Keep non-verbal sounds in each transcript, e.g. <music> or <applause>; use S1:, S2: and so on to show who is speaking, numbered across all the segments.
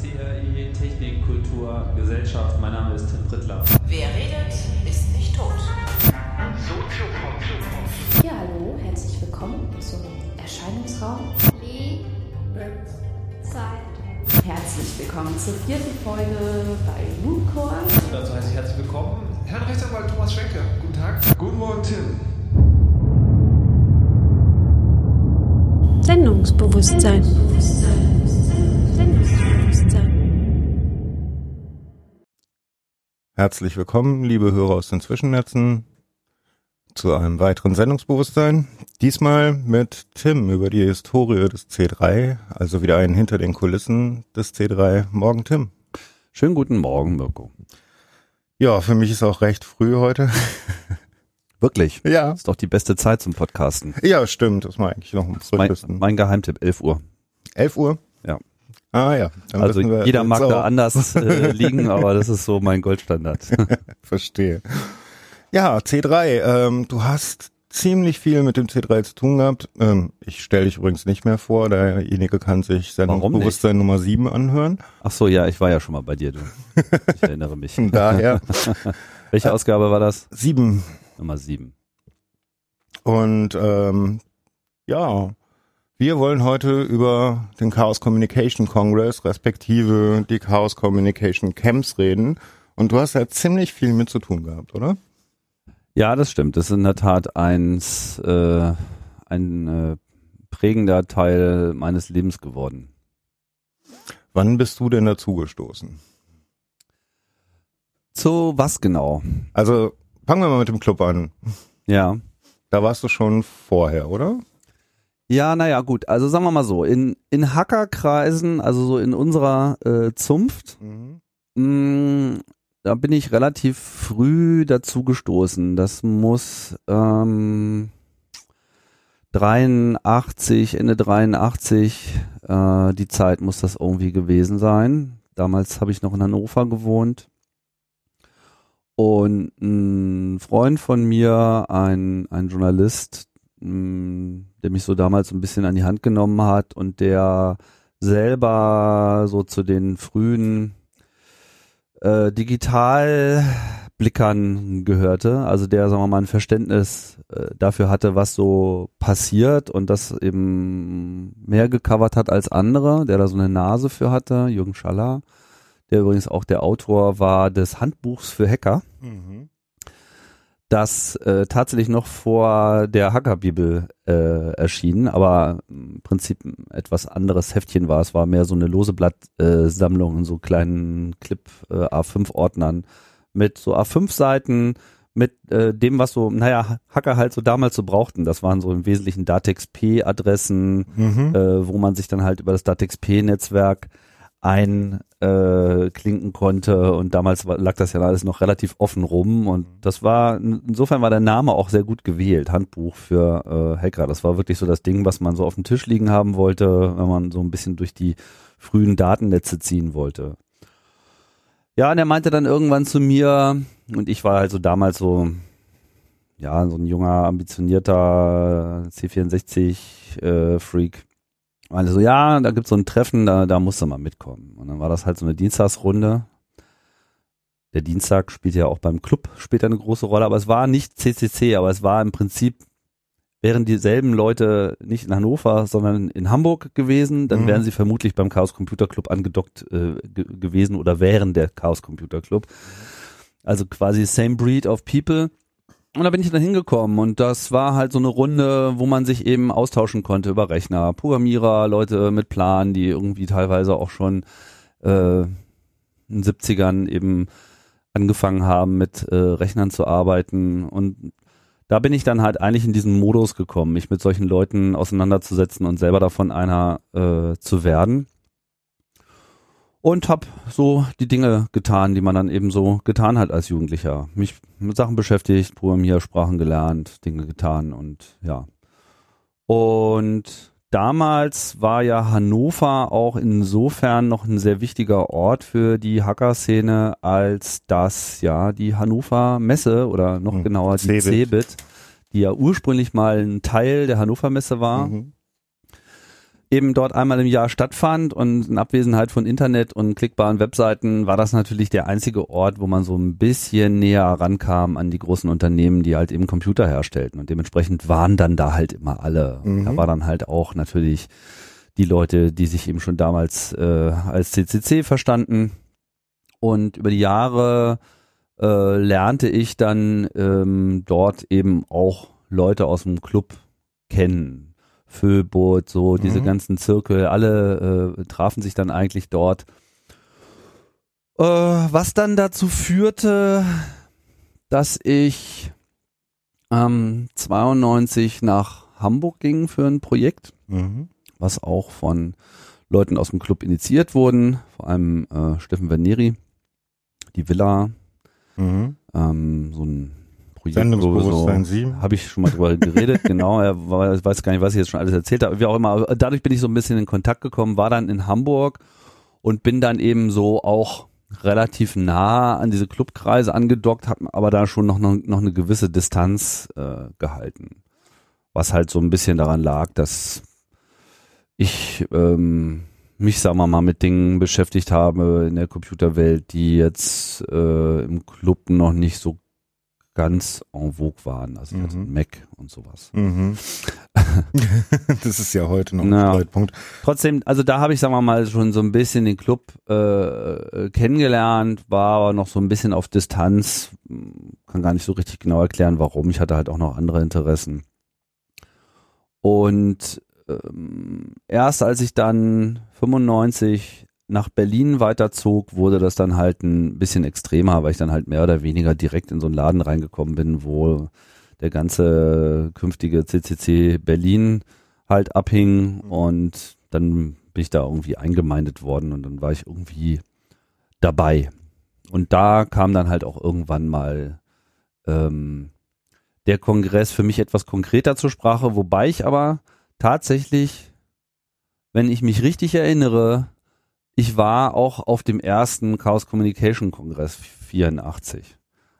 S1: CRI Technik, Kultur, Gesellschaft. Mein Name ist Tim Prittler.
S2: Wer redet, ist nicht tot.
S3: Ja, hallo, herzlich willkommen zum Erscheinungsraum.
S4: Zeit.
S3: Herzlich willkommen zur vierten Folge bei Mooncore.
S5: Dazu heiße ich herzlich willkommen Herrn Rechtsanwalt Thomas Schwenke. Guten Tag. Guten Morgen, Tim.
S4: Sendungsbewusstsein. Sendungsbewusstsein.
S6: Herzlich willkommen, liebe Hörer aus den Zwischennetzen, zu einem weiteren Sendungsbewusstsein. Diesmal mit Tim über die Historie des C3, also wieder ein hinter den Kulissen des C3. Morgen, Tim.
S7: Schönen guten Morgen, Mirko.
S6: Ja, für mich ist auch recht früh heute. <laughs>
S7: Wirklich?
S6: Ja.
S7: Ist doch die beste Zeit zum Podcasten.
S6: Ja, stimmt. Das war eigentlich noch am
S7: Mein, mein Geheimtipp, 11 Uhr.
S6: 11 Uhr? Ah ja. Dann
S7: Also jeder mag da
S6: auch.
S7: anders <laughs> äh, liegen, aber das ist so mein Goldstandard. <laughs>
S6: Verstehe. Ja, C3. Ähm, du hast ziemlich viel mit dem C3 zu tun gehabt. Ähm, ich stelle dich übrigens nicht mehr vor. Derjenige kann sich Sendungsbewusstsein Nummer 7 anhören.
S7: Ach so, ja, ich war ja schon mal bei dir, du. Ich erinnere mich. <laughs>
S6: Daher
S7: Welche Ausgabe war das?
S6: 7.
S7: Nummer 7.
S6: Und ähm, ja, wir wollen heute über den Chaos Communication Congress respektive die Chaos Communication Camps reden. Und du hast ja ziemlich viel mit zu tun gehabt, oder?
S7: Ja, das stimmt. Das ist in der Tat eins, äh, ein äh, prägender Teil meines Lebens geworden.
S6: Wann bist du denn dazugestoßen?
S7: Zu was genau?
S6: Also fangen wir mal mit dem Club an.
S7: Ja.
S6: Da warst du schon vorher, oder?
S7: Ja, naja, gut. Also sagen wir mal so, in, in Hackerkreisen, also so in unserer äh, Zunft, mh, da bin ich relativ früh dazu gestoßen. Das muss ähm, 83, Ende 83, äh, die Zeit muss das irgendwie gewesen sein. Damals habe ich noch in Hannover gewohnt. Und ein Freund von mir, ein, ein Journalist, der mich so damals ein bisschen an die Hand genommen hat und der selber so zu den frühen äh, Digitalblickern gehörte, also der, sagen wir mal, ein Verständnis äh, dafür hatte, was so passiert und das eben mehr gecovert hat als andere, der da so eine Nase für hatte, Jürgen Schaller, der übrigens auch der Autor war des Handbuchs für Hacker das äh, tatsächlich noch vor der Hackerbibel äh, erschienen, aber im Prinzip ein etwas anderes Heftchen war. Es war mehr so eine lose Blattsammlung in so kleinen Clip äh, A5-Ordnern mit so A5-Seiten mit äh, dem, was so, naja, Hacker halt so damals so brauchten. Das waren so im Wesentlichen Datex-P-Adressen,
S6: Mhm.
S7: äh, wo man sich dann halt über das Datex-P-Netzwerk einklinken äh, konnte und damals war, lag das ja alles noch relativ offen rum und das war, insofern war der Name auch sehr gut gewählt, Handbuch für äh, Hacker. Das war wirklich so das Ding, was man so auf dem Tisch liegen haben wollte, wenn man so ein bisschen durch die frühen Datennetze ziehen wollte. Ja, und er meinte dann irgendwann zu mir, und ich war also damals so, ja, so ein junger, ambitionierter C64-Freak, meinte so, ja, da gibt's so ein Treffen, da, da musst du mal mitkommen. Und dann war das halt so eine Dienstagsrunde. Der Dienstag spielt ja auch beim Club später eine große Rolle, aber es war nicht CCC, aber es war im Prinzip, wären dieselben Leute nicht in Hannover, sondern in Hamburg gewesen, dann
S6: Mhm.
S7: wären sie vermutlich beim Chaos Computer Club angedockt äh, ge gewesen oder wären der Chaos Computer Club. Also quasi same breed of people. Und da bin ich dann hingekommen und das war halt so eine Runde, wo man sich eben austauschen konnte über Rechner, Programmierer, Leute mit Plan, die irgendwie teilweise auch schon äh, in den 70ern eben angefangen haben mit äh, Rechnern zu arbeiten. Und da bin ich dann halt eigentlich in diesen Modus gekommen, mich mit solchen Leuten auseinanderzusetzen und selber davon einer äh, zu werden und habe so die Dinge getan, die man dann eben so getan hat als Jugendlicher. Mich mit Sachen beschäftigt, Programmiersprachen gelernt, Dinge getan und ja. Und damals war ja Hannover auch insofern noch ein sehr wichtiger Ort für die Hacker-Szene, als dass ja die Hannover Messe oder noch
S6: Hm,
S7: genauer die
S6: Cebit.
S7: Cebit, die ja ursprünglich mal ein Teil der Hannover Messe war,
S6: Mhm.
S7: Eben dort einmal im Jahr stattfand und in Abwesenheit von Internet und klickbaren Webseiten war das natürlich der einzige Ort, wo man so ein bisschen näher rankam an die großen Unternehmen, die halt eben Computer herstellten und dementsprechend waren dann da halt immer alle.
S6: Mhm.
S7: Da war dann halt auch natürlich die Leute, die sich eben schon damals äh, als CCC verstanden und über die Jahre äh, lernte ich dann ähm, dort eben auch Leute aus dem Club kennen. Föbot, so diese
S6: Mhm.
S7: ganzen Zirkel, alle äh, trafen sich dann eigentlich dort. Äh, was dann dazu führte, dass ich ähm, 92 nach Hamburg ging für ein Projekt,
S6: Mhm.
S7: was auch von Leuten aus dem Club initiiert wurden, vor allem äh, Steffen Verneri, die Villa,
S6: Mhm.
S7: ähm, so ein
S6: Sendungsbewusstsein
S7: so,
S6: 7.
S7: habe ich schon mal drüber geredet, genau. Er war, weiß gar nicht, was ich jetzt schon alles erzählt habe. Wie auch immer, dadurch bin ich so ein bisschen in Kontakt gekommen, war dann in Hamburg und bin dann eben so auch relativ nah an diese Clubkreise angedockt, habe aber da schon noch, noch, noch eine gewisse Distanz äh, gehalten. Was halt so ein bisschen daran lag, dass ich ähm, mich, sagen wir mal, mit Dingen beschäftigt habe in der Computerwelt, die jetzt äh, im Club noch nicht so ganz en vogue waren, also, also
S6: Mhm.
S7: Mac und sowas.
S6: Mhm. <laughs> das ist ja heute noch ein. Streitpunkt.
S7: Trotzdem, also da habe ich, sagen wir mal, schon so ein bisschen den Club äh, äh, kennengelernt, war aber noch so ein bisschen auf Distanz, kann gar nicht so richtig genau erklären, warum. Ich hatte halt auch noch andere Interessen. Und ähm, erst als ich dann 95 nach Berlin weiterzog, wurde das dann halt ein bisschen extremer, weil ich dann halt mehr oder weniger direkt in so einen Laden reingekommen bin, wo der ganze künftige CCC Berlin halt abhing und dann bin ich da irgendwie eingemeindet worden und dann war ich irgendwie dabei. Und da kam dann halt auch irgendwann mal ähm, der Kongress für mich etwas konkreter zur Sprache, wobei ich aber tatsächlich, wenn ich mich richtig erinnere, ich war auch auf dem ersten Chaos Communication Kongress 84.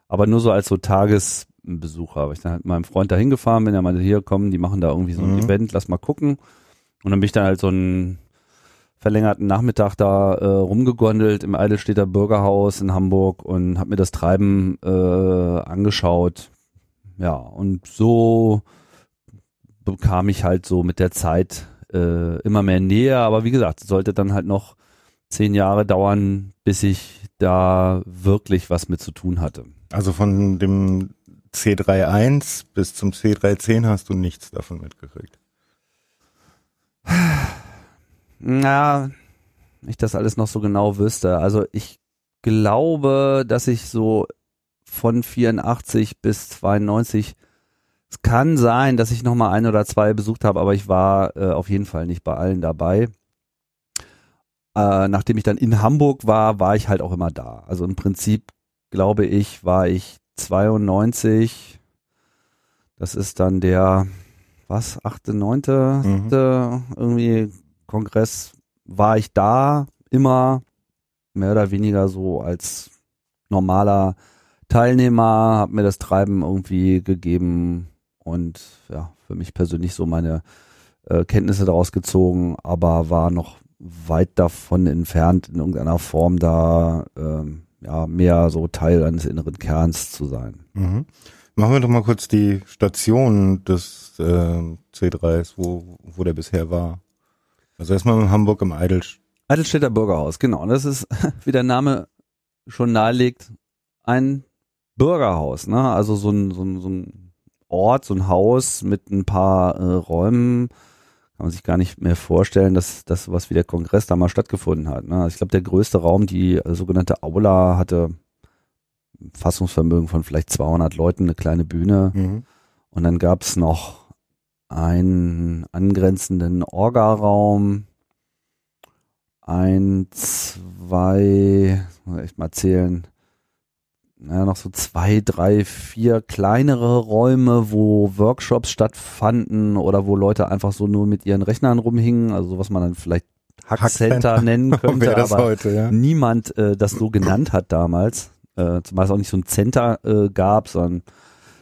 S7: Aber nur so als so Tagesbesucher, weil ich dann halt mit meinem Freund da hingefahren bin, der meinte, hier komm, die machen da irgendwie so ein
S6: Mhm.
S7: Event, lass mal gucken. Und dann bin ich dann halt so einen verlängerten Nachmittag da äh, rumgegondelt im Eidelstädter Bürgerhaus in Hamburg und habe mir das Treiben äh, angeschaut. Ja, und so bekam ich halt so mit der Zeit äh, immer mehr Nähe. Aber wie gesagt, es sollte dann halt noch zehn Jahre dauern, bis ich da wirklich was mit zu tun hatte.
S6: Also von dem C31 bis zum C310 hast du nichts davon mitgekriegt.
S7: Na, ich das alles noch so genau wüsste. Also ich glaube, dass ich so von 84 bis 92 es kann sein, dass ich noch mal ein oder zwei besucht habe, aber ich war äh, auf jeden Fall nicht bei allen dabei. Äh, nachdem ich dann in Hamburg war, war ich halt auch immer da. Also im Prinzip glaube ich, war ich 92. Das ist dann der was achte, neunte,
S6: Mhm.
S7: siebte, irgendwie Kongress war ich da immer mehr oder weniger so als normaler Teilnehmer, habe mir das Treiben irgendwie gegeben und ja, für mich persönlich so meine äh, Kenntnisse daraus gezogen, aber war noch weit davon entfernt, in irgendeiner Form da ähm, ja mehr so Teil eines inneren Kerns zu sein.
S6: Mhm. Machen wir doch mal kurz die Station des äh, C3s, wo, wo der bisher war. Also erstmal in Hamburg im Eidelst.
S7: Eidelstädter Bürgerhaus, genau. Und das ist, <laughs> wie der Name schon nahelegt, ein Bürgerhaus, ne? Also so ein, so ein, so ein Ort, so ein Haus mit ein paar äh, Räumen. Kann man sich gar nicht mehr vorstellen, dass das, was wie der Kongress da mal stattgefunden hat. Ne? Ich glaube, der größte Raum, die äh, sogenannte Aula, hatte ein Fassungsvermögen von vielleicht 200 Leuten, eine kleine Bühne.
S6: Mhm.
S7: Und dann gab's noch einen angrenzenden Orga-Raum, ein, zwei, muss ich echt mal zählen, naja, noch so zwei, drei, vier kleinere Räume, wo Workshops stattfanden oder wo Leute einfach so nur mit ihren Rechnern rumhingen, also was man dann vielleicht Hackcenter <laughs> nennen könnte, aber
S6: heute, ja.
S7: niemand äh, das so genannt hat damals. Äh, zumal es auch nicht so ein Center äh, gab, sondern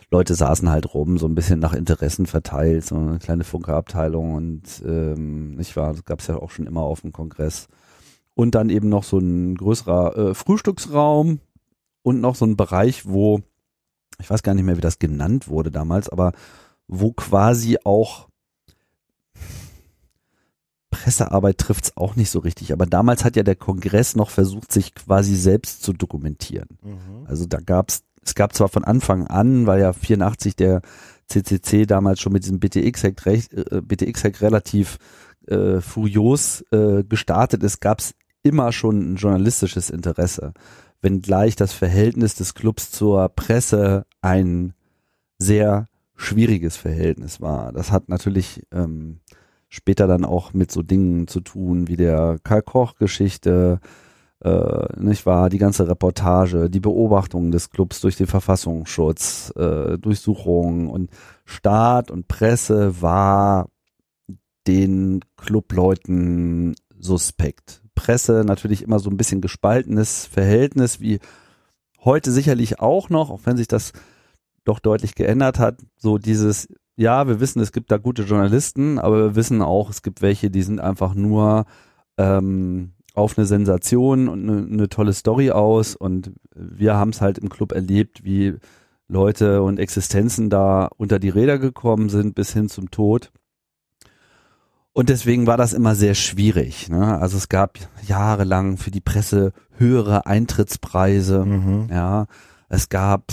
S7: Leute saßen halt rum, so ein bisschen nach Interessen verteilt, so eine kleine Funkerabteilung und ähm, nicht wahr, das gab es ja auch schon immer auf dem Kongress. Und dann eben noch so ein größerer äh, Frühstücksraum und noch so ein Bereich, wo, ich weiß gar nicht mehr, wie das genannt wurde damals, aber wo quasi auch Pressearbeit trifft's auch nicht so richtig. Aber damals hat ja der Kongress noch versucht, sich quasi selbst zu dokumentieren.
S6: Mhm.
S7: Also da gab's, es gab zwar von Anfang an, weil ja 84 der CCC damals schon mit diesem BTX-Hack recht- äh, BTX-Hack relativ äh, furios äh, gestartet ist, gab's immer schon ein journalistisches Interesse. Wenngleich das Verhältnis des Clubs zur Presse ein sehr schwieriges Verhältnis war. Das hat natürlich ähm, später dann auch mit so Dingen zu tun wie der Karl Koch Geschichte, äh, nicht wahr, die ganze Reportage, die Beobachtung des Clubs durch den Verfassungsschutz, äh, Durchsuchungen und Staat und Presse war den Clubleuten suspekt. Presse natürlich immer so ein bisschen gespaltenes Verhältnis, wie heute sicherlich auch noch, auch wenn sich das doch deutlich geändert hat, so dieses, ja, wir wissen, es gibt da gute Journalisten, aber wir wissen auch, es gibt welche, die sind einfach nur ähm, auf eine Sensation und eine, eine tolle Story aus und wir haben es halt im Club erlebt, wie Leute und Existenzen da unter die Räder gekommen sind bis hin zum Tod. Und deswegen war das immer sehr schwierig. Ne? Also es gab jahrelang für die Presse höhere Eintrittspreise.
S6: Mhm.
S7: Ja, es gab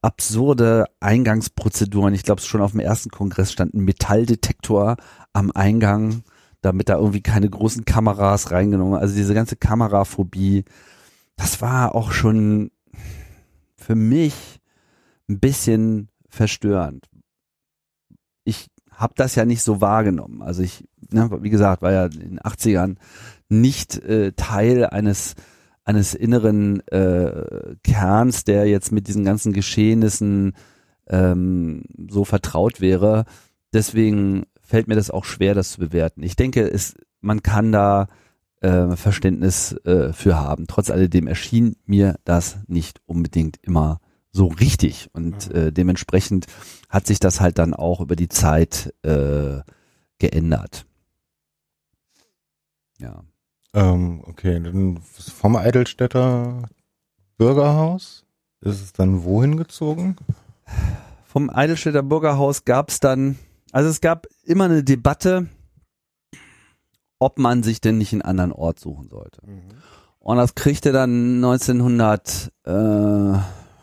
S7: absurde Eingangsprozeduren. Ich glaube, schon auf dem ersten Kongress stand ein Metalldetektor am Eingang, damit da irgendwie keine großen Kameras reingenommen. Also diese ganze Kameraphobie, das war auch schon für mich ein bisschen verstörend. Ich habe das ja nicht so wahrgenommen. Also ich, ne, wie gesagt, war ja in den 80ern nicht äh, Teil eines eines inneren äh, Kerns, der jetzt mit diesen ganzen Geschehnissen ähm, so vertraut wäre. Deswegen fällt mir das auch schwer, das zu bewerten. Ich denke, es, man kann da äh, Verständnis äh, für haben. Trotz alledem erschien mir das nicht unbedingt immer so richtig und äh, dementsprechend hat sich das halt dann auch über die Zeit äh, geändert. Ja.
S6: Ähm, okay, dann vom Eidelstädter Bürgerhaus ist es dann wohin gezogen?
S7: Vom Eidelstädter Bürgerhaus gab es dann, also es gab immer eine Debatte, ob man sich denn nicht einen anderen Ort suchen sollte. Und das kriegte dann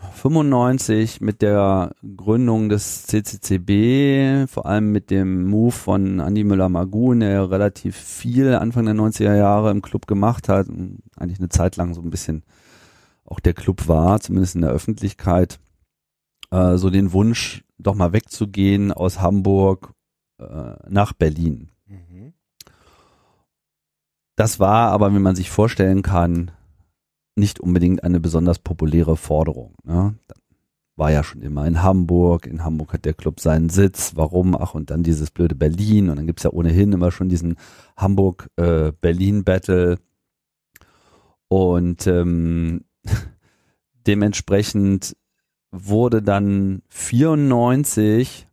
S7: 1995 mit der Gründung des CCCB, vor allem mit dem Move von Andy Müller-Magun, der ja relativ viel Anfang der 90er Jahre im Club gemacht hat und eigentlich eine Zeit lang so ein bisschen auch der Club war, zumindest in der Öffentlichkeit, äh, so den Wunsch, doch mal wegzugehen aus Hamburg äh, nach Berlin. Das war aber, wie man sich vorstellen kann, nicht unbedingt eine besonders populäre Forderung. Ne? War ja schon immer in Hamburg. In Hamburg hat der Club seinen Sitz. Warum? Ach, und dann dieses blöde Berlin. Und dann gibt's ja ohnehin immer schon diesen Hamburg-Berlin-Battle. und ähm, <laughs> dementsprechend wurde dann 94,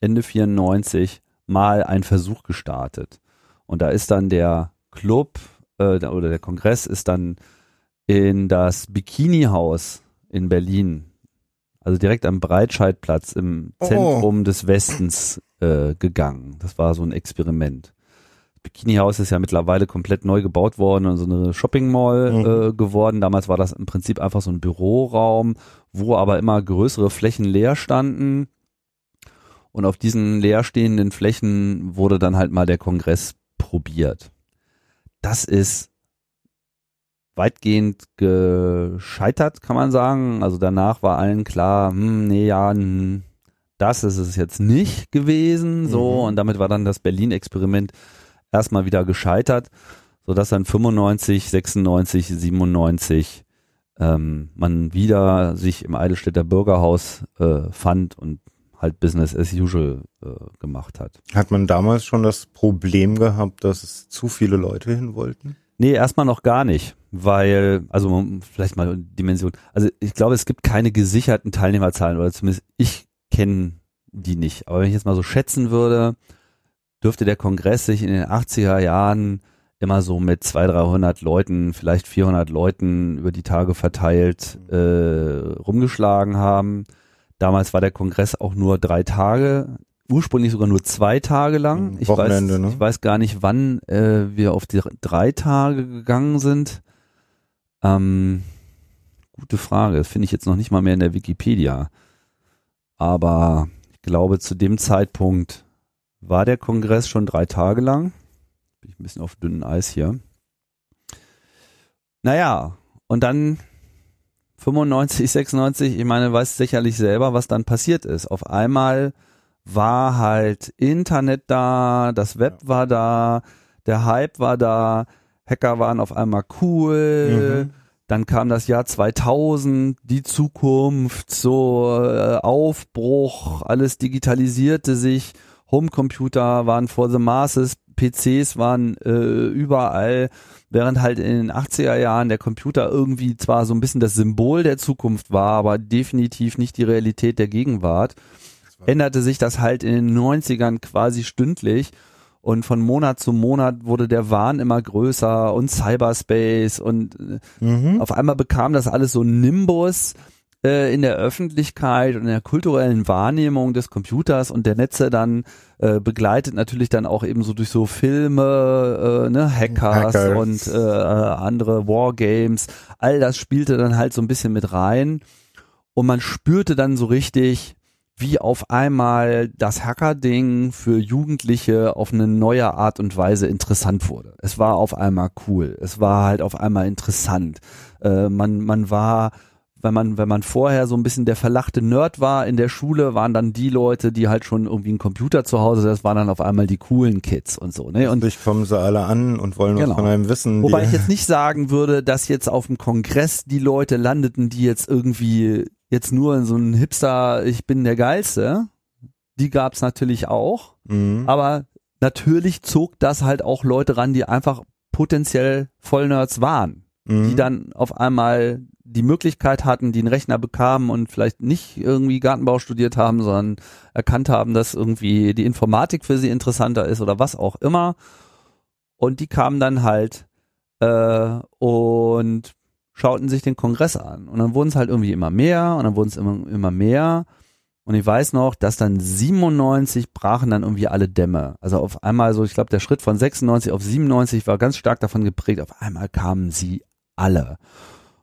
S7: Ende 94, mal ein Versuch gestartet. Und da ist dann der Club äh, oder der Kongress ist dann in das Bikini-Haus in Berlin, also direkt am Breitscheidplatz im
S6: Oh.
S7: Zentrum des Westens äh, gegangen. Das war so ein Experiment. Das Bikini-Haus ist ja mittlerweile komplett neu gebaut worden und so eine Shopping-Mall
S6: Mhm.
S7: äh, geworden. Damals war das im Prinzip einfach so ein Büroraum, wo aber immer größere Flächen leer standen. Und auf diesen leerstehenden Flächen wurde dann halt mal der Kongress probiert. Das ist weitgehend gescheitert, kann man sagen. Also danach war allen klar, hm, nee, ja, hm, das ist es jetzt nicht gewesen, so.
S6: Mhm.
S7: Und damit war dann das Berlin-Experiment erstmal wieder gescheitert, sodass dann 95, 96, 97 ähm, man wieder sich im Eidelstädter Bürgerhaus äh, fand und halt Business as usual äh, gemacht hat.
S6: Hat man damals schon das Problem gehabt, dass es zu viele Leute hin wollten?
S7: Nee, erstmal noch gar nicht, weil, also vielleicht mal Dimension. Also ich glaube, es gibt keine gesicherten Teilnehmerzahlen oder zumindest ich kenne die nicht. Aber wenn ich jetzt mal so schätzen würde, dürfte der Kongress sich in den 80er Jahren immer so mit 200, 300 Leuten, vielleicht 400 Leuten über die Tage verteilt äh, rumgeschlagen haben. Damals war der Kongress auch nur drei Tage, ursprünglich sogar nur zwei Tage lang.
S6: Mhm,
S7: Ich
S6: Wochenende,
S7: weiß,
S6: ne?
S7: ich weiß gar nicht, wann äh, wir auf die drei Tage gegangen sind. Ähm, gute Frage, das finde ich jetzt noch nicht mal mehr in der Wikipedia. Aber ich glaube, zu dem Zeitpunkt war der Kongress schon drei Tage lang. Bin ich ein bisschen auf dünnem Eis hier. Naja, und dann 95, 96, ich meine, weiß sicherlich selber, was dann passiert ist. Auf einmal war halt Internet da, das Web war da, der Hype war da, Hacker waren auf einmal cool.
S6: Mhm.
S7: Dann kam das Jahr 2000, die Zukunft, so äh, Aufbruch, alles digitalisierte sich, Homecomputer waren for the masses, PCs waren äh, überall, während halt in den 80er Jahren der Computer irgendwie zwar so ein bisschen das Symbol der Zukunft war, aber definitiv nicht die Realität der Gegenwart, änderte sich das halt in den 90ern quasi stündlich und von Monat zu Monat wurde der Wahn immer größer und Cyberspace und äh,
S6: Mhm.
S7: auf einmal bekam das alles so Nimbus äh, in der Öffentlichkeit und in der kulturellen Wahrnehmung des Computers und der Netze dann äh, begleitet natürlich dann auch eben so durch so Filme, äh, ne, Hackers,
S6: Hackers.
S7: und äh, andere Wargames. All das spielte dann halt so ein bisschen mit rein und man spürte dann so richtig, wie auf einmal das Hacker-Ding für Jugendliche auf eine neue Art und Weise interessant wurde. Es war auf einmal cool. Es war halt auf einmal interessant. Äh, man, man war, wenn man, wenn man vorher so ein bisschen der verlachte Nerd war in der Schule, waren dann die Leute, die halt schon irgendwie einen Computer zu Hause, das waren dann auf einmal die coolen Kids und so, ne? Und
S6: dich kommen sie alle an und wollen
S7: Genau.
S6: was von einem wissen.
S7: Wobei ich jetzt nicht sagen würde, dass jetzt auf dem Kongress die Leute landeten, die jetzt irgendwie jetzt nur in so einem Hipster, ich bin der Geilste. Die gab's natürlich auch.
S6: Mhm.
S7: Aber natürlich zog das halt auch Leute ran, die einfach potenziell Vollnerds waren.
S6: Mhm.
S7: Die dann auf einmal die Möglichkeit hatten, die einen Rechner bekamen und vielleicht nicht irgendwie Gartenbau studiert haben, sondern erkannt haben, dass irgendwie die Informatik für sie interessanter ist oder was auch immer. Und die kamen dann halt äh, und schauten sich den Kongress an. Und dann wurden es halt irgendwie immer mehr und dann wurden es immer, immer mehr. Und ich weiß noch, dass dann 97 brachen dann irgendwie alle Dämme. Also auf einmal so, ich glaube, der Schritt von 96 auf 97 war ganz stark davon geprägt. Auf einmal kamen sie alle.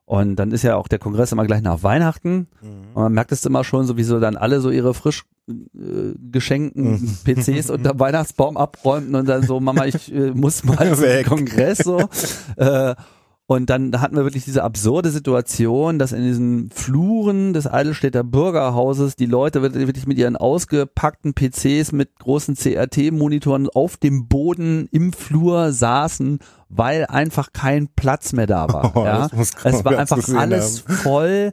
S7: Und dann ist ja auch der Kongress immer gleich nach Weihnachten. Und man merkt es immer schon, sowieso dann alle so ihre frisch äh, geschenkten <laughs> PCs unter <laughs> Weihnachtsbaum abräumten und dann so, Mama, ich äh, muss mal <laughs> zum. Kongress so. Äh, und dann hatten wir wirklich diese absurde Situation, dass in diesen Fluren des Eidelstädter Bürgerhauses die Leute wirklich mit ihren ausgepackten PCs mit großen CRT-Monitoren auf dem Boden im Flur saßen, weil einfach kein Platz mehr da war. <laughs>
S6: Oh,
S7: ja. Es war einfach alles voll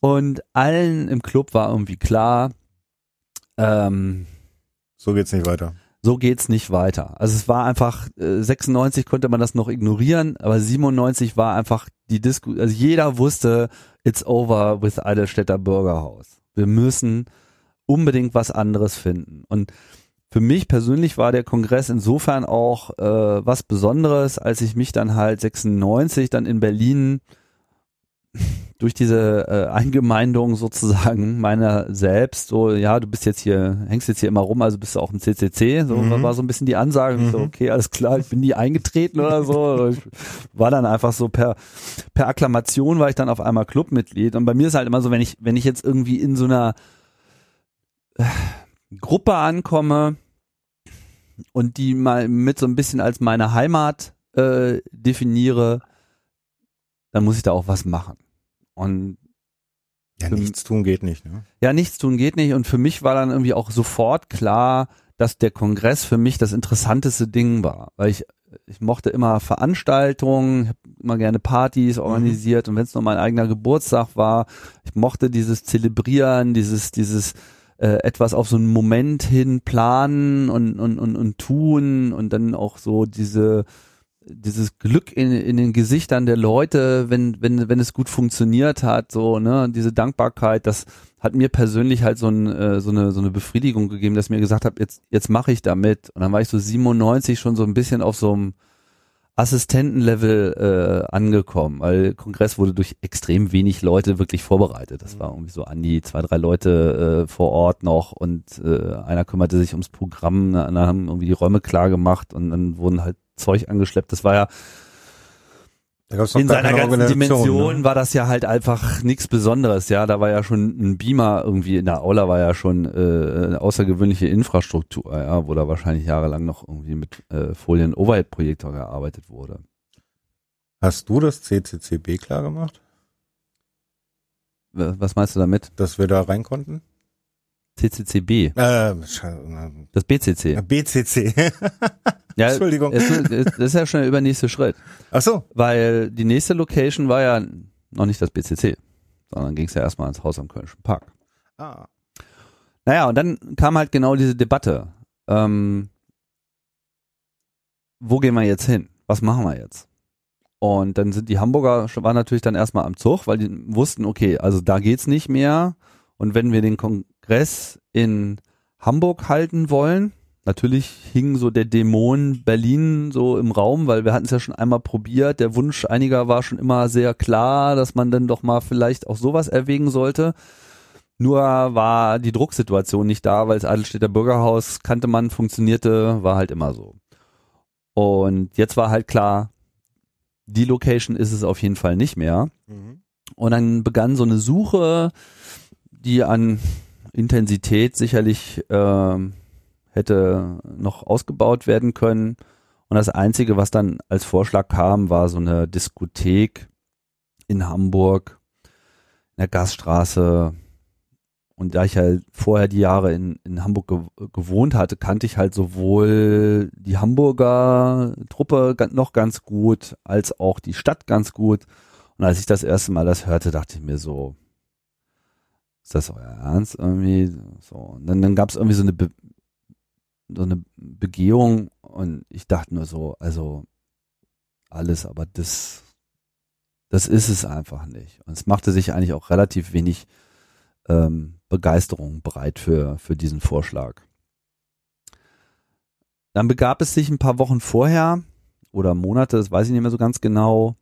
S7: und allen im Club war irgendwie klar, ähm,
S6: So geht's nicht weiter.
S7: So geht's nicht weiter. Also es war einfach, äh, 96 konnte man das noch ignorieren, aber 97 war einfach die Disku, also jeder wusste, it's over with Eidelstädter Bürgerhaus. Wir müssen unbedingt was anderes finden. Und für mich persönlich war der Kongress insofern auch äh, was Besonderes, als ich mich dann halt 96 dann in Berlin durch diese äh, Eingemeindung sozusagen meiner selbst, so, ja, du bist jetzt hier, hängst jetzt hier immer rum, also bist du auch im CCC, so
S6: Mhm.
S7: war so ein bisschen die Ansage, ich so,
S6: Mhm.
S7: okay, alles klar, ich bin nie eingetreten oder so, ich war dann einfach so per, per Akklamation war ich dann auf einmal Clubmitglied und bei mir ist halt immer so, wenn ich, wenn ich jetzt irgendwie in so einer äh, Gruppe ankomme und die mal mit so ein bisschen als meine Heimat äh, definiere, dann muss ich da auch was machen. Und
S6: Ja, nichts tun geht nicht, ne?
S7: ja, nichts tun geht nicht. Und für mich war dann irgendwie auch sofort klar, dass der Kongress für mich das interessanteste Ding war. Weil ich, ich mochte immer Veranstaltungen, habe immer gerne Partys organisiert und wenn es nur mein eigener Geburtstag war, ich mochte dieses Zelebrieren, dieses, dieses äh, etwas auf so einen Moment hin planen und, und, und, und tun und dann auch so diese dieses Glück in, in den Gesichtern der Leute, wenn, wenn, wenn es gut funktioniert hat, so, ne, diese Dankbarkeit, das hat mir persönlich halt so, ein, äh, so, eine, so eine Befriedigung gegeben, dass mir gesagt habe, jetzt, jetzt mache ich damit. Und dann war ich so 97 schon so ein bisschen auf so einem Assistentenlevel äh, angekommen, weil Kongress wurde durch extrem wenig Leute wirklich vorbereitet. Das war irgendwie so an die zwei, drei Leute äh, vor Ort noch und äh, einer kümmerte sich ums Programm, dann haben irgendwie die Räume klar gemacht und dann wurden halt Zeug angeschleppt. Das war ja in seiner ganzen
S6: Organisation,
S7: Dimension
S6: ne?
S7: war das ja halt einfach nichts Besonderes. Ja, da war ja schon ein Beamer irgendwie in der Aula war ja schon äh, eine außergewöhnliche Infrastruktur, ja, wo da wahrscheinlich jahrelang noch irgendwie mit äh, Folien Overhead Projektor gearbeitet wurde.
S6: Hast du das CCCB klar gemacht,
S7: Was meinst du damit?
S6: dass wir da rein konnten?
S7: CCCB,
S6: Äh,
S7: das BCC.
S6: BCC. <laughs>
S7: Ja,
S6: Entschuldigung.
S7: es es- Das ist ja schon der übernächste Schritt,
S6: Ach so.
S7: weil die nächste Location war ja noch nicht das BCC, sondern ging es ja erstmal ins Haus am Kölnischen Park.
S6: Ah.
S7: Naja, und dann kam halt genau diese Debatte. Ähm, wo gehen wir jetzt hin? Was machen wir jetzt? Und dann sind die Hamburger waren natürlich dann erstmal am Zug, weil die wussten, okay, also da geht's nicht mehr. Und wenn wir den Kongress in Hamburg halten wollen, natürlich hing so der Dämon Berlin so im Raum, weil wir hatten es ja schon einmal probiert. Der Wunsch einiger war schon immer sehr klar, dass man dann doch mal vielleicht auch sowas erwägen sollte. Nur war die Drucksituation nicht da, weil das Adelstädter Bürgerhaus kannte man, funktionierte, war halt immer so. Und jetzt war halt klar, die Location ist es auf jeden Fall nicht mehr.
S6: Mhm.
S7: Und dann begann so eine Suche, die an Intensität sicherlich ähm, hätte noch ausgebaut werden können. Und das Einzige, was dann als Vorschlag kam, war so eine Diskothek in Hamburg, in der Gaststraße. Und da ich halt vorher die Jahre in, in Hamburg ge gewohnt hatte, kannte ich halt sowohl die Hamburger Truppe noch ganz gut, als auch die Stadt ganz gut. Und als ich das erste Mal das hörte, dachte ich mir so, ist das euer Ernst irgendwie? So. Und dann, dann gab es irgendwie so eine, Be so eine Begehung und ich dachte nur so, also alles, aber das, das ist es einfach nicht. Und es machte sich eigentlich auch relativ wenig ähm, Begeisterung bereit für, für diesen Vorschlag. Dann begab es sich ein paar Wochen vorher oder Monate, das weiß ich nicht mehr so ganz genau,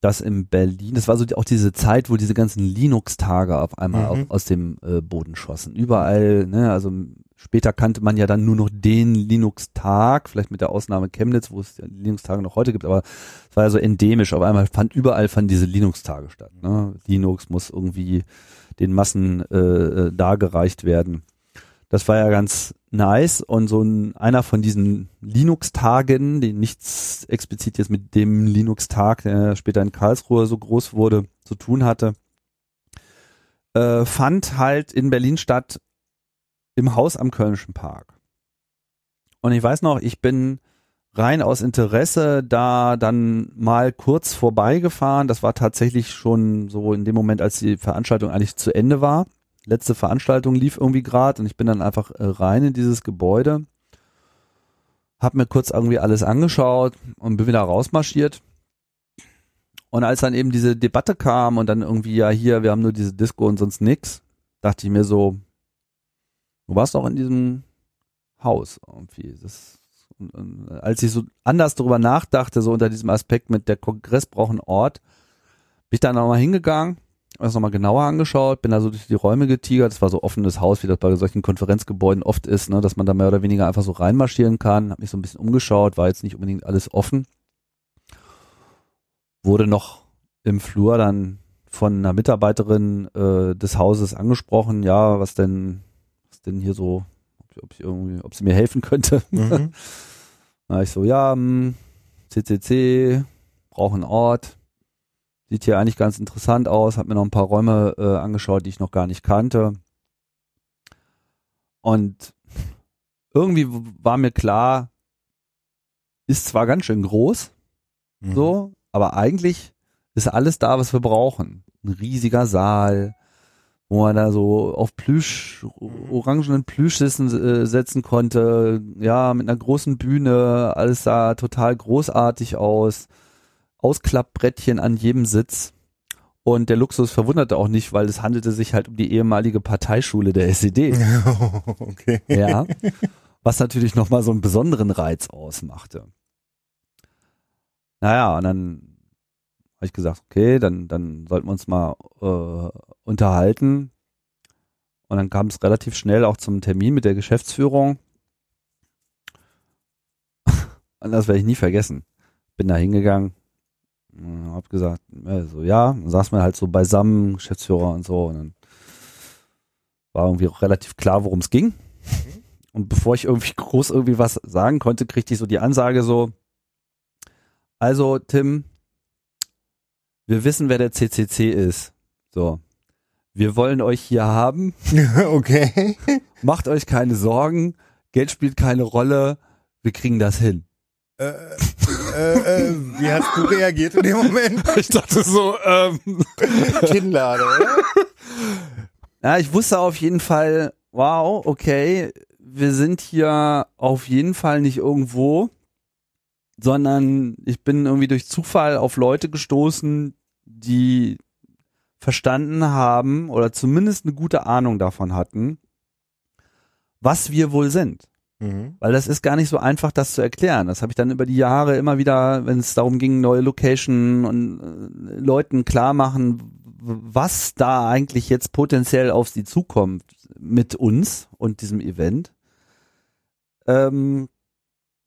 S7: dass in Berlin, das war so die- auch diese Zeit, wo diese ganzen Linux-Tage auf einmal
S6: Mhm.
S7: auf, aus dem äh, Boden schossen. Überall, ne, also später kannte man ja dann nur noch den Linux-Tag, vielleicht mit der Ausnahme Chemnitz, wo es Linux-Tage noch heute gibt, aber es war ja so endemisch. Auf einmal fand überall fanden diese Linux-Tage statt. Ne? Linux muss irgendwie den Massen äh, äh, dargereicht werden. Das war ja ganz nice und so ein, einer von diesen Linux-Tagen, die nichts explizit jetzt mit dem Linux-Tag, der später in Karlsruhe so groß wurde, zu tun hatte, äh, fand halt in Berlin statt im Haus am Kölnischen Park. Und ich weiß noch, ich bin rein aus Interesse da dann mal kurz vorbeigefahren. Das war tatsächlich schon so in dem Moment, als die Veranstaltung eigentlich zu Ende war. Letzte Veranstaltung lief irgendwie gerade und ich bin dann einfach äh, rein in dieses Gebäude, hab mir kurz irgendwie alles angeschaut und bin wieder rausmarschiert. Und als dann eben diese Debatte kam und dann irgendwie, ja hier, wir haben nur diese Disco und sonst nix, dachte ich mir so, du warst doch in diesem Haus irgendwie. Das, und, und, als ich so anders darüber nachdachte, so unter diesem Aspekt mit der Kongress braucht einen Ort, bin ich dann nochmal hingegangen, hab das nochmal genauer angeschaut, bin da so durch die Räume getigert, das war so offenes Haus, wie das bei solchen Konferenzgebäuden oft ist, ne, dass man da mehr oder weniger einfach so reinmarschieren kann, hab mich so ein bisschen umgeschaut, war jetzt nicht unbedingt alles offen. Wurde noch im Flur dann von einer Mitarbeiterin äh, des Hauses angesprochen, ja, was denn, was denn hier so, ob, ob, ich irgendwie, ob sie mir helfen könnte.
S6: Mhm. <laughs>
S7: Na, ich so, ja, hm, CCC, brauche einen Ort. Sieht hier eigentlich ganz interessant aus. Hab mir noch ein paar Räume äh, angeschaut, die ich noch gar nicht kannte. Und irgendwie war mir klar, ist zwar ganz schön groß,
S6: Mhm.
S7: so, aber eigentlich ist alles da, was wir brauchen. Ein riesiger Saal, wo man da so auf Plüsch, orangenen Plüschsissen äh, setzen konnte, ja, mit einer großen Bühne, alles sah total großartig aus, Ausklappbrettchen an jedem Sitz. Und der Luxus verwunderte auch nicht, weil es handelte sich halt um die ehemalige Parteischule der SED. <laughs>
S6: okay.
S7: Ja. Was natürlich nochmal so einen besonderen Reiz ausmachte. Naja, und dann habe ich gesagt, okay, dann, dann sollten wir uns mal äh, unterhalten. Und dann kam es relativ schnell auch zum Termin mit der Geschäftsführung. <laughs> Und das werde ich nie vergessen. Bin da hingegangen, hab gesagt, also ja, dann saß man halt so beisammen, Geschäftsführer und so. Und dann war irgendwie auch relativ klar, worum es ging. Und bevor ich irgendwie <laughs> groß irgendwie was sagen konnte, kriegte ich so die Ansage so, also Tim, wir wissen, wer der CCC ist. So. Wir wollen euch hier haben. <laughs>
S6: okay.
S7: Macht euch keine Sorgen. Geld spielt keine Rolle. Wir kriegen das hin.
S6: Äh, äh, äh, wie hast du reagiert in dem Moment? <laughs>
S7: Ich dachte so, ähm.
S6: Kinnlade, oder?
S7: Ja, ich wusste auf jeden Fall, wow, okay, wir sind hier auf jeden Fall nicht irgendwo, sondern ich bin irgendwie durch Zufall auf Leute gestoßen, die verstanden haben oder zumindest eine gute Ahnung davon hatten, was wir wohl sind.
S6: Mhm.
S7: Weil das ist gar nicht so einfach, das zu erklären. Das habe ich dann über die Jahre immer wieder, wenn es darum ging, neue Location und äh, Leuten klar machen, was da eigentlich jetzt potenziell auf sie zukommt mit uns und diesem Event. Ähm,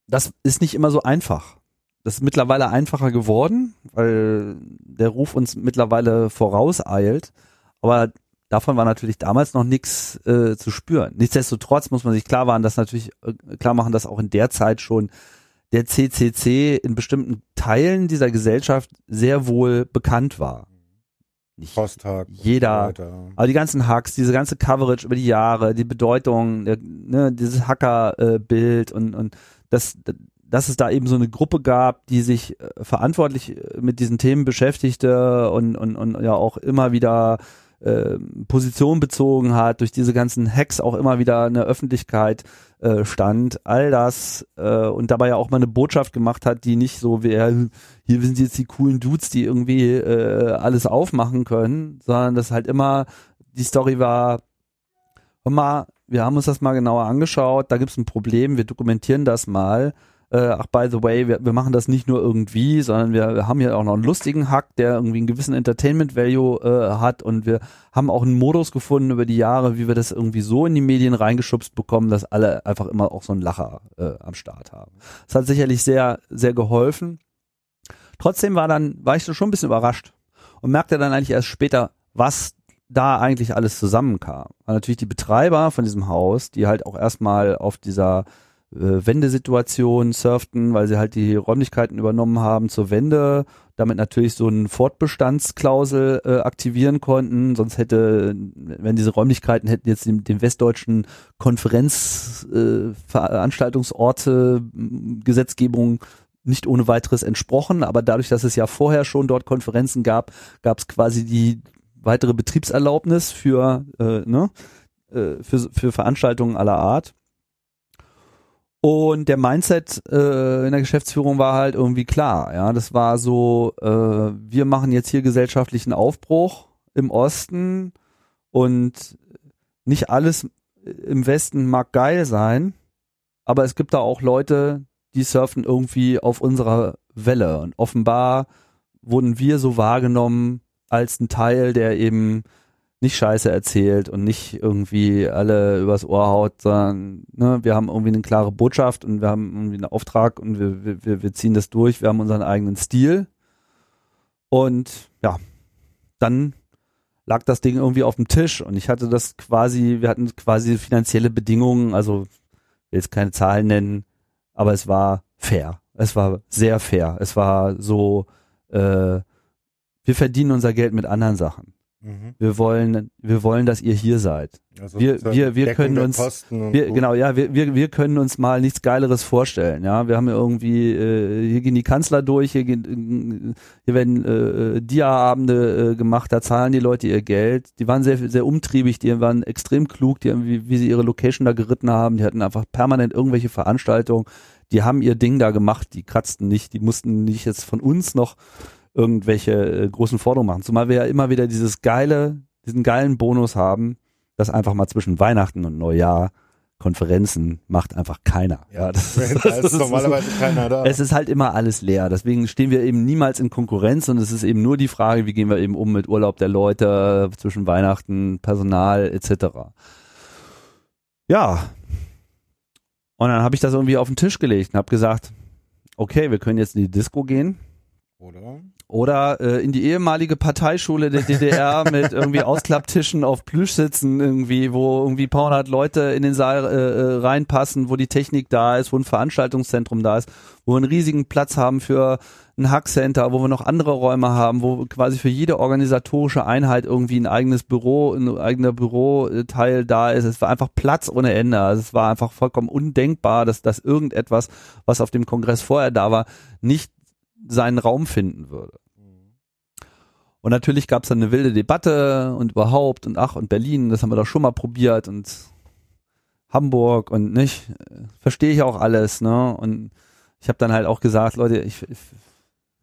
S7: das ist nicht immer so einfach. Das ist mittlerweile einfacher geworden, weil der Ruf uns mittlerweile vorauseilt. Aber davon war natürlich damals noch nichts äh, zu spüren. Nichtsdestotrotz muss man sich klar machen, dass natürlich äh, klar machen, dass auch in der Zeit schon der CCC in bestimmten Teilen dieser Gesellschaft sehr wohl bekannt war. Nicht
S6: Posttag.
S7: Jeder.
S6: So
S7: aber die ganzen Hacks, diese ganze Coverage über die Jahre, die Bedeutung, der, ne, dieses Hacker-Bild und, und das, dass es da eben so eine Gruppe gab, die sich äh, verantwortlich äh, mit diesen Themen beschäftigte und, und, und ja auch immer wieder äh, Position bezogen hat, durch diese ganzen Hacks auch immer wieder in der Öffentlichkeit äh, stand, all das äh, und dabei ja auch mal eine Botschaft gemacht hat, die nicht so wie, hier sind jetzt die coolen Dudes, die irgendwie äh, alles aufmachen können, sondern das halt immer die Story war, hör mal, wir haben uns das mal genauer angeschaut, da gibt's ein Problem, wir dokumentieren das mal. Äh, ach, by the way, wir, wir machen das nicht nur irgendwie, sondern wir, wir haben hier auch noch einen lustigen Hack, der irgendwie einen gewissen Entertainment-Value äh, hat und wir haben auch einen Modus gefunden über die Jahre, wie wir das irgendwie so in die Medien reingeschubst bekommen, dass alle einfach immer auch so einen Lacher äh, am Start haben. Das hat sicherlich sehr, sehr geholfen. Trotzdem war dann, war ich so schon ein bisschen überrascht und merkte dann eigentlich erst später, was da eigentlich alles zusammenkam. Weil natürlich die Betreiber von diesem Haus, die halt auch erstmal auf dieser Wendesituation surften, weil sie halt die Räumlichkeiten übernommen haben zur Wende, damit natürlich so ein Fortbestandsklausel äh, aktivieren konnten, sonst hätte, wenn diese Räumlichkeiten hätten jetzt den, den westdeutschen Konferenzveranstaltungsorte äh, Gesetzgebung nicht ohne weiteres entsprochen, aber dadurch, dass es ja vorher schon dort Konferenzen gab, gab es quasi die weitere Betriebserlaubnis für, äh, ne, äh, für, für Veranstaltungen aller Art. Und der Mindset äh, in der Geschäftsführung war halt irgendwie klar. Ja, das war so: äh, Wir machen jetzt hier gesellschaftlichen Aufbruch im Osten und nicht alles im Westen mag geil sein, aber es gibt da auch Leute, die surfen irgendwie auf unserer Welle. Und offenbar wurden wir so wahrgenommen als ein Teil, der eben nicht Scheiße erzählt und nicht irgendwie alle übers Ohr haut, sondern ne, wir haben irgendwie eine klare Botschaft und wir haben irgendwie einen Auftrag und wir, wir, wir ziehen das durch, wir haben unseren eigenen Stil. Und ja, dann lag das Ding irgendwie auf dem Tisch und ich hatte das quasi, wir hatten quasi finanzielle Bedingungen, also will jetzt keine Zahlen nennen, aber es war fair. Es war sehr fair. Es war so, äh, wir verdienen unser Geld mit anderen Sachen.
S6: Mhm.
S7: Wir wollen, wir wollen, dass ihr hier seid.
S6: Also
S7: Wir- wir- wir
S6: Deckung
S7: können uns- Wir,
S6: so.
S7: genau, ja, wir, wir, wir können uns mal nichts Geileres vorstellen. Ja, wir haben ja irgendwie, äh, hier gehen die Kanzler durch, hier, gehen, äh, hier werden äh, Dia-Abende äh, gemacht, da zahlen die Leute ihr Geld. Die waren sehr, sehr umtriebig, die waren extrem klug, die haben, wie, wie sie ihre Location da geritten haben, die hatten einfach permanent irgendwelche Veranstaltungen, die haben ihr Ding da gemacht, die kratzten nicht, die mussten nicht jetzt von uns noch irgendwelche äh, großen Forderungen machen. Zumal wir ja immer wieder dieses geile, diesen geilen Bonus haben, dass einfach mal zwischen Weihnachten und Neujahr Konferenzen macht einfach keiner. Ja, das, <laughs>
S6: da ist normalerweise keiner da.
S7: es ist halt immer alles leer. Deswegen stehen wir eben niemals in Konkurrenz und es ist eben nur die Frage, wie gehen wir eben um mit Urlaub der Leute zwischen Weihnachten, Personal etc. Ja. Und dann habe ich das irgendwie auf den Tisch gelegt und habe gesagt, okay, wir können jetzt in die Disco gehen
S6: Oder?
S7: Oder äh, in die ehemalige Parteischule der DDR <laughs> mit irgendwie Ausklapptischen auf Plüsch sitzen irgendwie, wo irgendwie ein paar hundert Leute in den Saal äh, äh, reinpassen, wo die Technik da ist, wo ein Veranstaltungszentrum da ist, wo wir einen riesigen Platz haben für ein Hackcenter, wo wir noch andere Räume haben, wo quasi für jede organisatorische Einheit irgendwie ein eigenes Büro, ein eigener Büroteil da ist. Es war einfach Platz ohne Ende. Also es war einfach vollkommen undenkbar, dass, dass irgendetwas, was auf dem Kongress vorher da war, nicht seinen Raum finden würde. Und natürlich gab es dann eine wilde Debatte und überhaupt und ach und Berlin, das haben wir doch schon mal probiert und Hamburg und nicht, verstehe ich auch alles, ne? Und ich habe dann halt auch gesagt, Leute, ich, ich,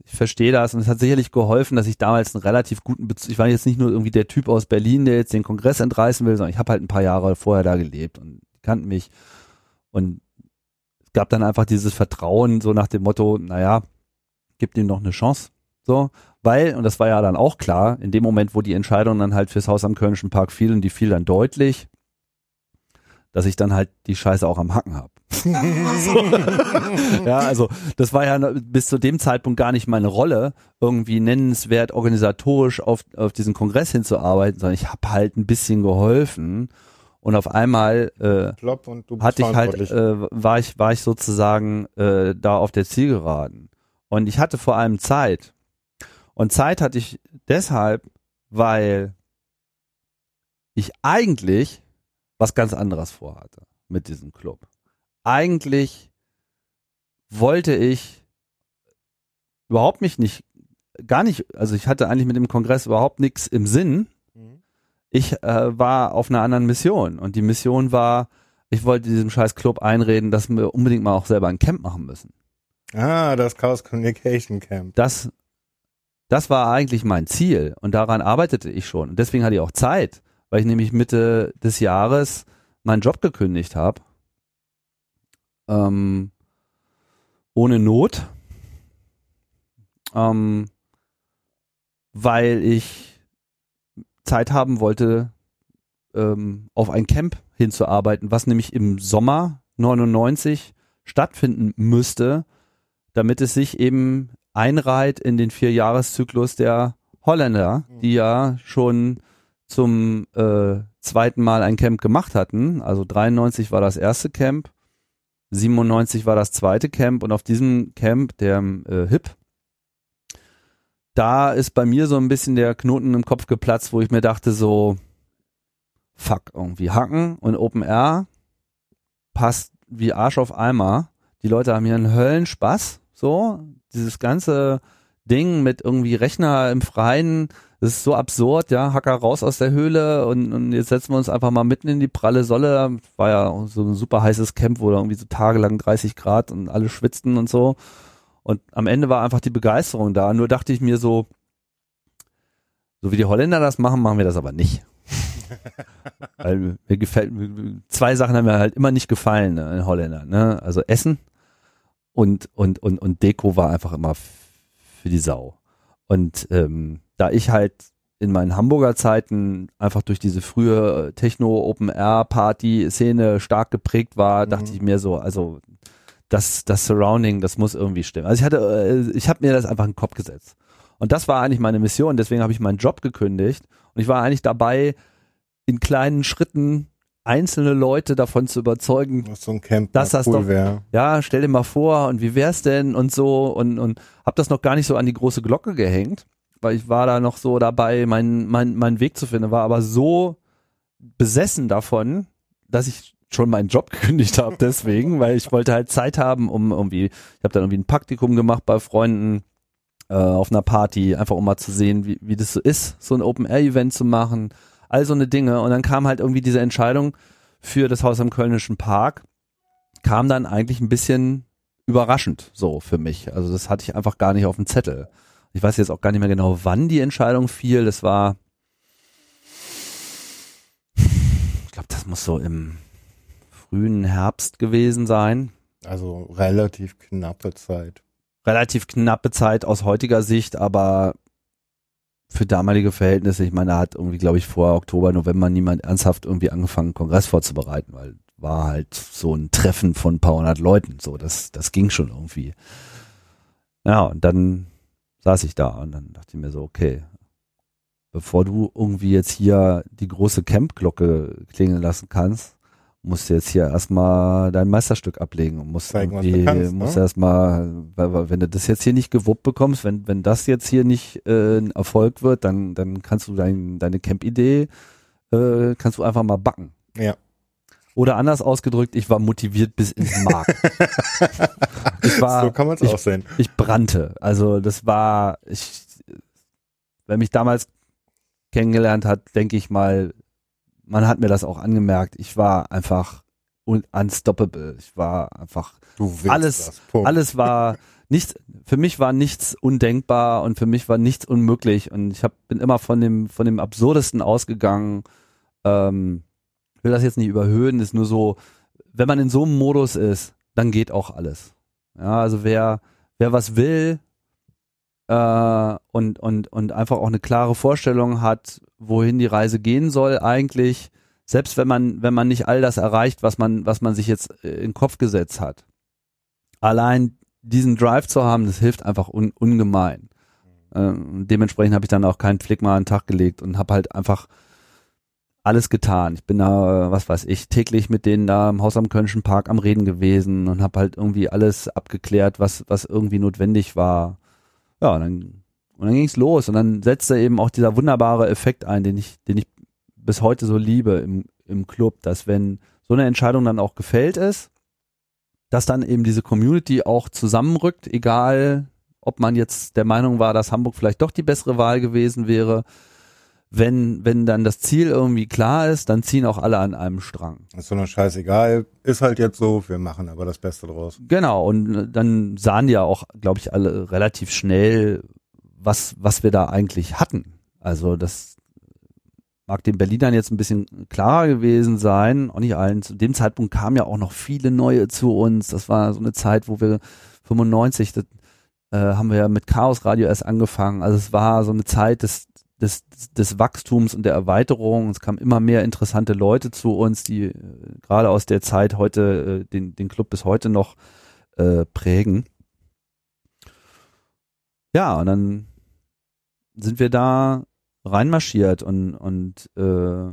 S7: ich verstehe das und es hat sicherlich geholfen, dass ich damals einen relativ guten Bezug, ich war jetzt nicht nur irgendwie der Typ aus Berlin, der jetzt den Kongress entreißen will, sondern ich habe halt ein paar Jahre vorher da gelebt und kannten mich und es gab dann einfach dieses Vertrauen so nach dem Motto, naja, gibt ihm noch eine Chance, so, weil, und das war ja dann auch klar, in dem Moment, wo die Entscheidung dann halt fürs Haus am Kölnischen Park fiel und die fiel dann deutlich, dass ich dann halt die Scheiße auch am Hacken habe. <laughs> ja, also das war ja bis zu dem Zeitpunkt gar nicht meine Rolle, irgendwie nennenswert organisatorisch auf, auf diesen Kongress hinzuarbeiten, sondern ich habe halt ein bisschen geholfen und auf einmal äh,
S6: Klopp und du
S7: hatte ich halt, äh, war ich, war ich sozusagen äh, da auf der Zielgeraden. Und ich hatte vor allem Zeit. Und Zeit hatte ich deshalb, weil ich eigentlich was ganz anderes vorhatte mit diesem Club. Eigentlich wollte ich überhaupt mich nicht, gar nicht, also ich hatte eigentlich mit dem Kongress überhaupt nichts im Sinn.
S6: Mhm.
S7: Ich äh, war auf einer anderen Mission und die Mission war, ich wollte diesem scheiß Club einreden, dass wir unbedingt mal auch selber ein Camp machen müssen.
S6: Ah, das Chaos Communication Camp.
S7: Das, das war eigentlich mein Ziel und daran arbeitete ich schon. Und deswegen hatte ich auch Zeit, weil ich nämlich Mitte des Jahres meinen Job gekündigt habe. Ähm, ohne Not. Ähm, weil ich Zeit haben wollte, ähm, auf ein Camp hinzuarbeiten, was nämlich im Sommer 99 stattfinden müsste, damit es sich eben einreiht in den Vierjahreszyklus der Holländer, die ja schon zum äh, zweiten Mal ein Camp gemacht hatten. Also 93 war das erste Camp, 97 war das zweite Camp und auf diesem Camp, der äh, HIP, da ist bei mir so ein bisschen der Knoten im Kopf geplatzt, wo ich mir dachte so, fuck, irgendwie Hacken und Open Air passt wie Arsch auf Eimer. Die Leute haben hier einen Höllenspaß, so. Dieses ganze Ding mit irgendwie Rechner im Freien, das ist so absurd, ja, Hacker raus aus der Höhle und, und jetzt setzen wir uns einfach mal mitten in die pralle Solle. War ja so ein super heißes Camp, wo da irgendwie so tagelang 30 Grad und alle schwitzten und so. Und am Ende war einfach die Begeisterung da. Nur dachte ich mir so, so wie die Holländer das machen, machen wir das aber nicht. <laughs> Weil mir gefällt, zwei Sachen haben mir halt immer nicht gefallen ne, in Holländer, ne? Also Essen und, und, und, und Deko war einfach immer für die Sau. Und ähm, da ich halt in meinen Hamburger Zeiten einfach durch diese frühe Techno-Open-Air-Party-Szene stark geprägt war,
S6: Mhm.
S7: dachte ich mir so, also das, das Surrounding, das muss irgendwie stimmen. Also ich hatte, äh, ich habe mir das einfach in den Kopf gesetzt. Und das war eigentlich meine Mission, deswegen habe ich meinen Job gekündigt und ich war eigentlich dabei, in kleinen Schritten einzelne Leute davon zu überzeugen,
S6: Was so ein Camp
S7: Dass das
S6: cool
S7: doch- ja, stell dir mal vor und wie wär's denn und so und und hab das noch gar nicht so an die große Glocke gehängt weil ich war da noch so dabei, meinen mein, mein Weg zu finden, war aber so besessen davon, dass ich schon meinen Job <laughs> gekündigt habe deswegen, weil ich wollte halt Zeit haben, um irgendwie, ich habe dann irgendwie ein Praktikum gemacht bei Freunden äh, auf einer Party, einfach um mal zu sehen, wie, wie das so ist, so ein Open-Air-Event zu machen, all so eine Dinge. Und dann kam halt irgendwie diese Entscheidung für das Haus am Kölnischen Park, kam dann eigentlich ein bisschen überraschend so für mich. Also das hatte ich einfach gar nicht auf dem Zettel. Ich weiß jetzt auch gar nicht mehr genau, wann die Entscheidung fiel. Das war, ich glaube, das muss so im frühen Herbst gewesen sein.
S6: Also relativ knappe Zeit.
S7: Relativ knappe Zeit aus heutiger Sicht, aber für damalige Verhältnisse, ich meine, da hat irgendwie, glaube ich, vor Oktober, November niemand ernsthaft irgendwie angefangen, Kongress vorzubereiten, weil war halt so ein Treffen von ein paar hundert Leuten. So, das, das ging schon irgendwie. Ja, und dann saß ich da und dann dachte ich mir so, okay, bevor du irgendwie jetzt hier die große Campglocke klingen lassen kannst, musst du jetzt hier erstmal dein Meisterstück ablegen und musst
S6: Zeigen,
S7: irgendwie,
S6: kannst, ne?
S7: musst erstmal, weil, weil wenn du das jetzt hier nicht gewuppt bekommst, wenn, wenn das jetzt hier nicht äh, ein Erfolg wird, dann, dann kannst du dein, deine Camp-Idee, äh, kannst du einfach mal backen.
S6: Ja.
S7: Oder anders ausgedrückt, ich war motiviert bis ins Mark. <laughs> ich war,
S6: so kann man es auch sehen.
S7: ich brannte. Also das war, ich, wer mich damals kennengelernt hat, denke ich mal, man hat mir das auch angemerkt. Ich war einfach un unstoppable. Ich war einfach, alles-
S6: das.
S7: Alles war <laughs> nichts, für mich war nichts undenkbar und für mich war nichts unmöglich und ich hab, bin immer von dem, von dem Absurdesten ausgegangen. Ähm, ich will das jetzt nicht überhöhen, ist nur so, wenn man in so einem Modus ist, dann geht auch alles. Ja, also wer, wer was will, äh, und, und, und einfach auch eine klare Vorstellung hat, wohin die Reise gehen soll eigentlich, selbst wenn man, wenn man nicht all das erreicht, was man, was man sich jetzt äh, in den Kopf gesetzt hat. Allein diesen Drive zu haben, das hilft einfach un, ungemein. Ähm, dementsprechend habe ich dann auch keinen Flick mal an den Tag gelegt und habe halt einfach alles getan. Ich bin da, äh, was weiß ich, täglich mit denen da im Haus am Kölnischen Park am Reden gewesen und habe halt irgendwie alles abgeklärt, was, was irgendwie notwendig war. Ja, und dann, und dann ging's los und dann setzte eben auch dieser wunderbare Effekt ein, den ich, den ich bis heute so liebe im, im Club, dass wenn so eine Entscheidung dann auch gefällt ist, dass dann eben diese Community auch zusammenrückt, egal ob man jetzt der Meinung war, dass Hamburg vielleicht doch die bessere Wahl gewesen wäre. Wenn, wenn dann das Ziel irgendwie klar ist, dann ziehen auch alle an einem Strang.
S6: Ist so eine scheißegal. Ist halt jetzt so. Wir machen aber das Beste draus.
S7: Genau, und äh, dann sahen ja auch, glaube ich, alle relativ schnell, was, was wir da eigentlich hatten. Also das mag den Berlinern jetzt ein bisschen klarer gewesen sein, auch nicht allen. Zu dem Zeitpunkt kamen ja auch noch viele neue zu uns. Das war so eine Zeit, wo wir 95, das, äh, haben wir ja mit Chaos Radio erst angefangen. Also es war so eine Zeit des, des, des Wachstums und der Erweiterung. Es kamen immer mehr interessante Leute zu uns, die äh, gerade aus der Zeit heute äh, den, den Club bis heute noch äh, prägen. Ja, und dann sind wir da reinmarschiert und, und äh,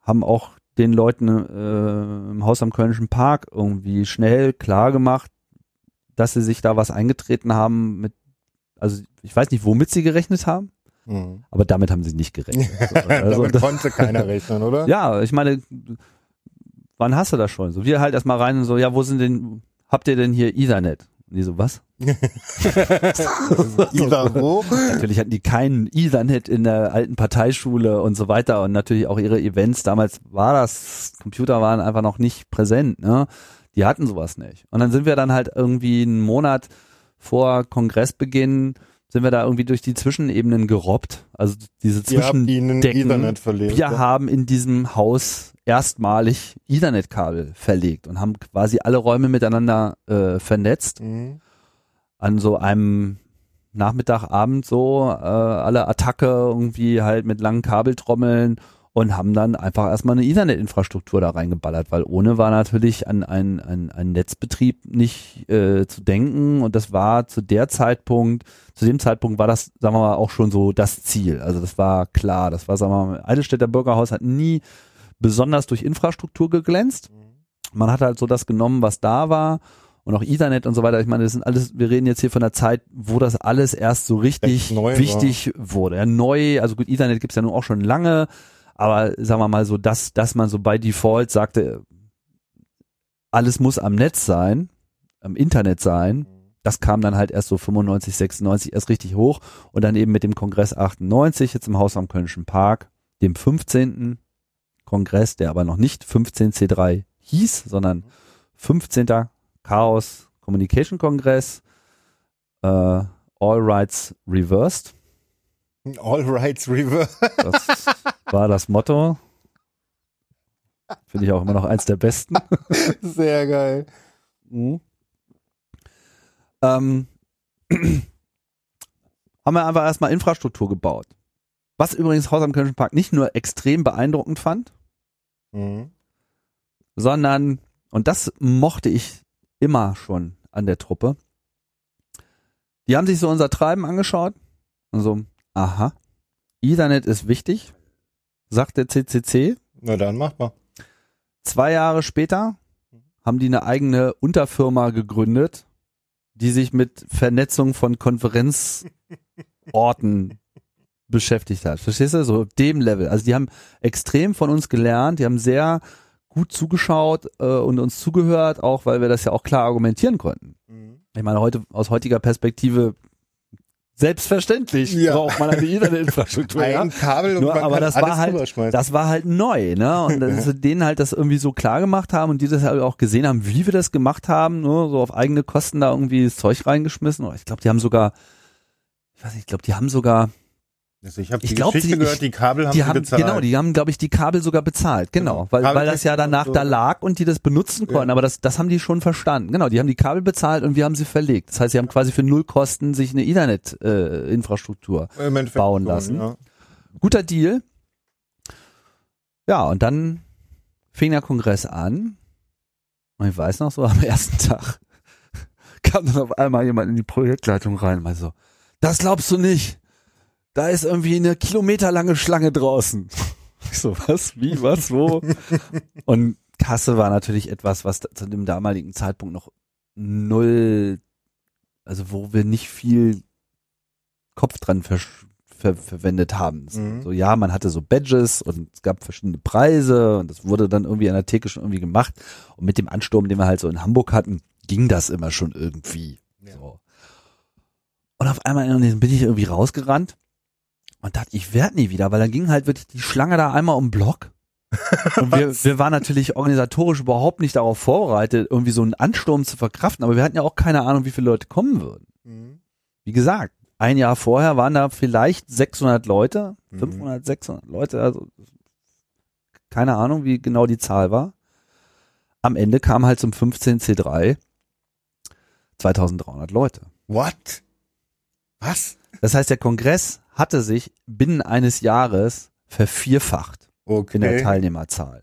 S7: haben auch den Leuten äh, im Haus am Kölnischen Park irgendwie schnell klar gemacht, dass sie sich da was eingetreten haben mit, also ich weiß nicht, womit sie gerechnet haben,
S6: Mhm.
S7: aber damit haben sie nicht gerechnet. <laughs> Also,
S6: Damit konnte keiner rechnen, oder?
S7: ja, ich meine, wann hast du das schon? So, wir halt erstmal rein und so, ja, wo sind denn, habt ihr denn hier Ethernet? Und die so, was? <laughs>
S6: Ida wo?
S7: Natürlich hatten die keinen Ethernet in der alten Parteischule und so weiter und natürlich auch ihre Events. Damals war das, Computer waren einfach noch nicht präsent, ne? Die hatten sowas nicht. Und dann sind wir dann halt irgendwie einen Monat vor Kongressbeginn sind wir da irgendwie durch die Zwischenebenen gerobbt. Also diese Zwischendecken.
S6: Verlegt.
S7: Wir haben in diesem Haus erstmalig Ethernet-Kabel verlegt und haben quasi alle Räume miteinander äh, vernetzt
S6: Mhm.
S7: an so einem Nachmittag, Abend so, äh, alle Attacke irgendwie halt mit langen Kabeltrommeln und haben dann einfach erstmal eine Ethernet-Infrastruktur da reingeballert, weil ohne war natürlich an ein, ein, ein Netzbetrieb nicht äh, zu denken und das war zu der Zeitpunkt, zu dem Zeitpunkt war das, sagen wir mal, auch schon so das Ziel. Also das war klar, das war, sagen wir mal, Eidelstädter Bürgerhaus hat nie besonders durch Infrastruktur geglänzt. Man hat halt so das genommen, was da war und auch Ethernet und so weiter. Ich meine, das sind alles, wir reden jetzt hier von der Zeit, wo das alles erst so richtig wichtig wurde. Ja, neu, also gut, Ethernet gibt's ja nun auch schon lange, aber sagen wir mal so, dass, dass man so bei Default sagte, alles muss am Netz sein, am Internet sein, das kam dann halt erst so 95, 96 erst richtig hoch und dann eben mit dem Kongress 98 jetzt im Haus am Kölnischen Park, dem 15. Kongress, der aber noch nicht 15C3 hieß, sondern 15. Chaos Communication Kongress, äh, All Rights Reversed.
S6: All rights reverse.
S7: Das war das Motto. Finde ich auch immer noch eins der besten. <laughs>
S6: Sehr geil.
S7: Mhm. Ähm, <clears throat> haben wir einfach erstmal Infrastruktur gebaut. Was übrigens Haus am Kölnischen Park nicht nur extrem beeindruckend fand,
S6: Mhm.
S7: sondern, und das mochte ich immer schon an der Truppe, die haben sich so unser Treiben angeschaut und so, aha, Ethernet ist wichtig, sagt der CCC.
S6: Na dann macht mal.
S7: Zwei Jahre später haben die eine eigene Unterfirma gegründet, die sich mit Vernetzung von Konferenzorten <laughs> beschäftigt hat. Verstehst du? So dem Level. Also die haben extrem von uns gelernt, die haben sehr gut zugeschaut äh, und uns zugehört, auch weil wir das ja auch klar argumentieren konnten. Ich meine, heute aus heutiger Perspektive selbstverständlich
S6: Ja.
S7: braucht man eine Internetinfrastruktur. <laughs> ja?
S6: Ein Kabel und
S7: Nur,
S6: man
S7: aber
S6: kann
S7: das
S6: alles
S7: war halt, das war halt neu, ne? Und dass wir denen halt das irgendwie so klar gemacht haben und die das halt auch gesehen haben, wie wir das gemacht haben, nur so auf eigene Kosten da irgendwie das Zeug reingeschmissen. Oder Ich glaube, die haben sogar, ich weiß nicht, ich glaube, die haben sogar,
S6: Also ich habe die
S7: glaub,
S6: Geschichte
S7: die-
S6: gehört, die Kabel haben
S7: die
S6: sie
S7: haben,
S6: bezahlt.
S7: genau, die haben, glaube ich, die Kabel sogar bezahlt, genau,
S6: Genau.
S7: weil, weil das ja danach
S6: so.
S7: da lag und die das benutzen konnten,
S6: Ja.
S7: aber das, das haben die schon verstanden. Genau, die haben die Kabel bezahlt und wir haben sie verlegt. Das heißt, sie haben quasi für null Kosten sich eine Ethernet-Infrastruktur
S6: Im Endeffekt
S7: bauen lassen.
S6: Ja.
S7: guter Deal. Ja, und dann fing der Kongress an. Und ich weiß noch so, <laughs> am ersten Tag kam dann auf einmal jemand in die Projektleitung rein und meinte so, das glaubst du nicht. Da ist irgendwie eine kilometerlange Schlange draußen. Ich so, was, wie, was, wo? Und Kasse war natürlich etwas, was zu dem damaligen Zeitpunkt noch null, also wo wir nicht viel Kopf dran versch ver verwendet haben.
S6: Mhm.
S7: So, ja, man hatte so Badges und es gab verschiedene Preise und das wurde dann irgendwie an der Theke schon irgendwie gemacht. Und mit dem Ansturm, den wir halt so in Hamburg hatten, ging das immer schon irgendwie. So. Und auf einmal bin ich irgendwie rausgerannt und dachte, ich werde nie wieder, weil dann ging halt wirklich die Schlange da einmal um den Block. <laughs> Und wir, wir waren natürlich organisatorisch überhaupt nicht darauf vorbereitet, irgendwie so einen Ansturm zu verkraften, aber wir hatten ja auch keine Ahnung, wie viele Leute kommen würden.
S6: Mhm.
S7: Wie gesagt, ein Jahr vorher waren da vielleicht 600 Leute,
S6: Mhm.
S7: 500, 600 Leute, also keine Ahnung, wie genau die Zahl war. Am Ende kam halt zum 15C3 2300 Leute.
S6: What? Was?
S7: Das heißt, der Kongress hatte sich binnen eines Jahres vervierfacht
S6: Okay.
S7: in der Teilnehmerzahl.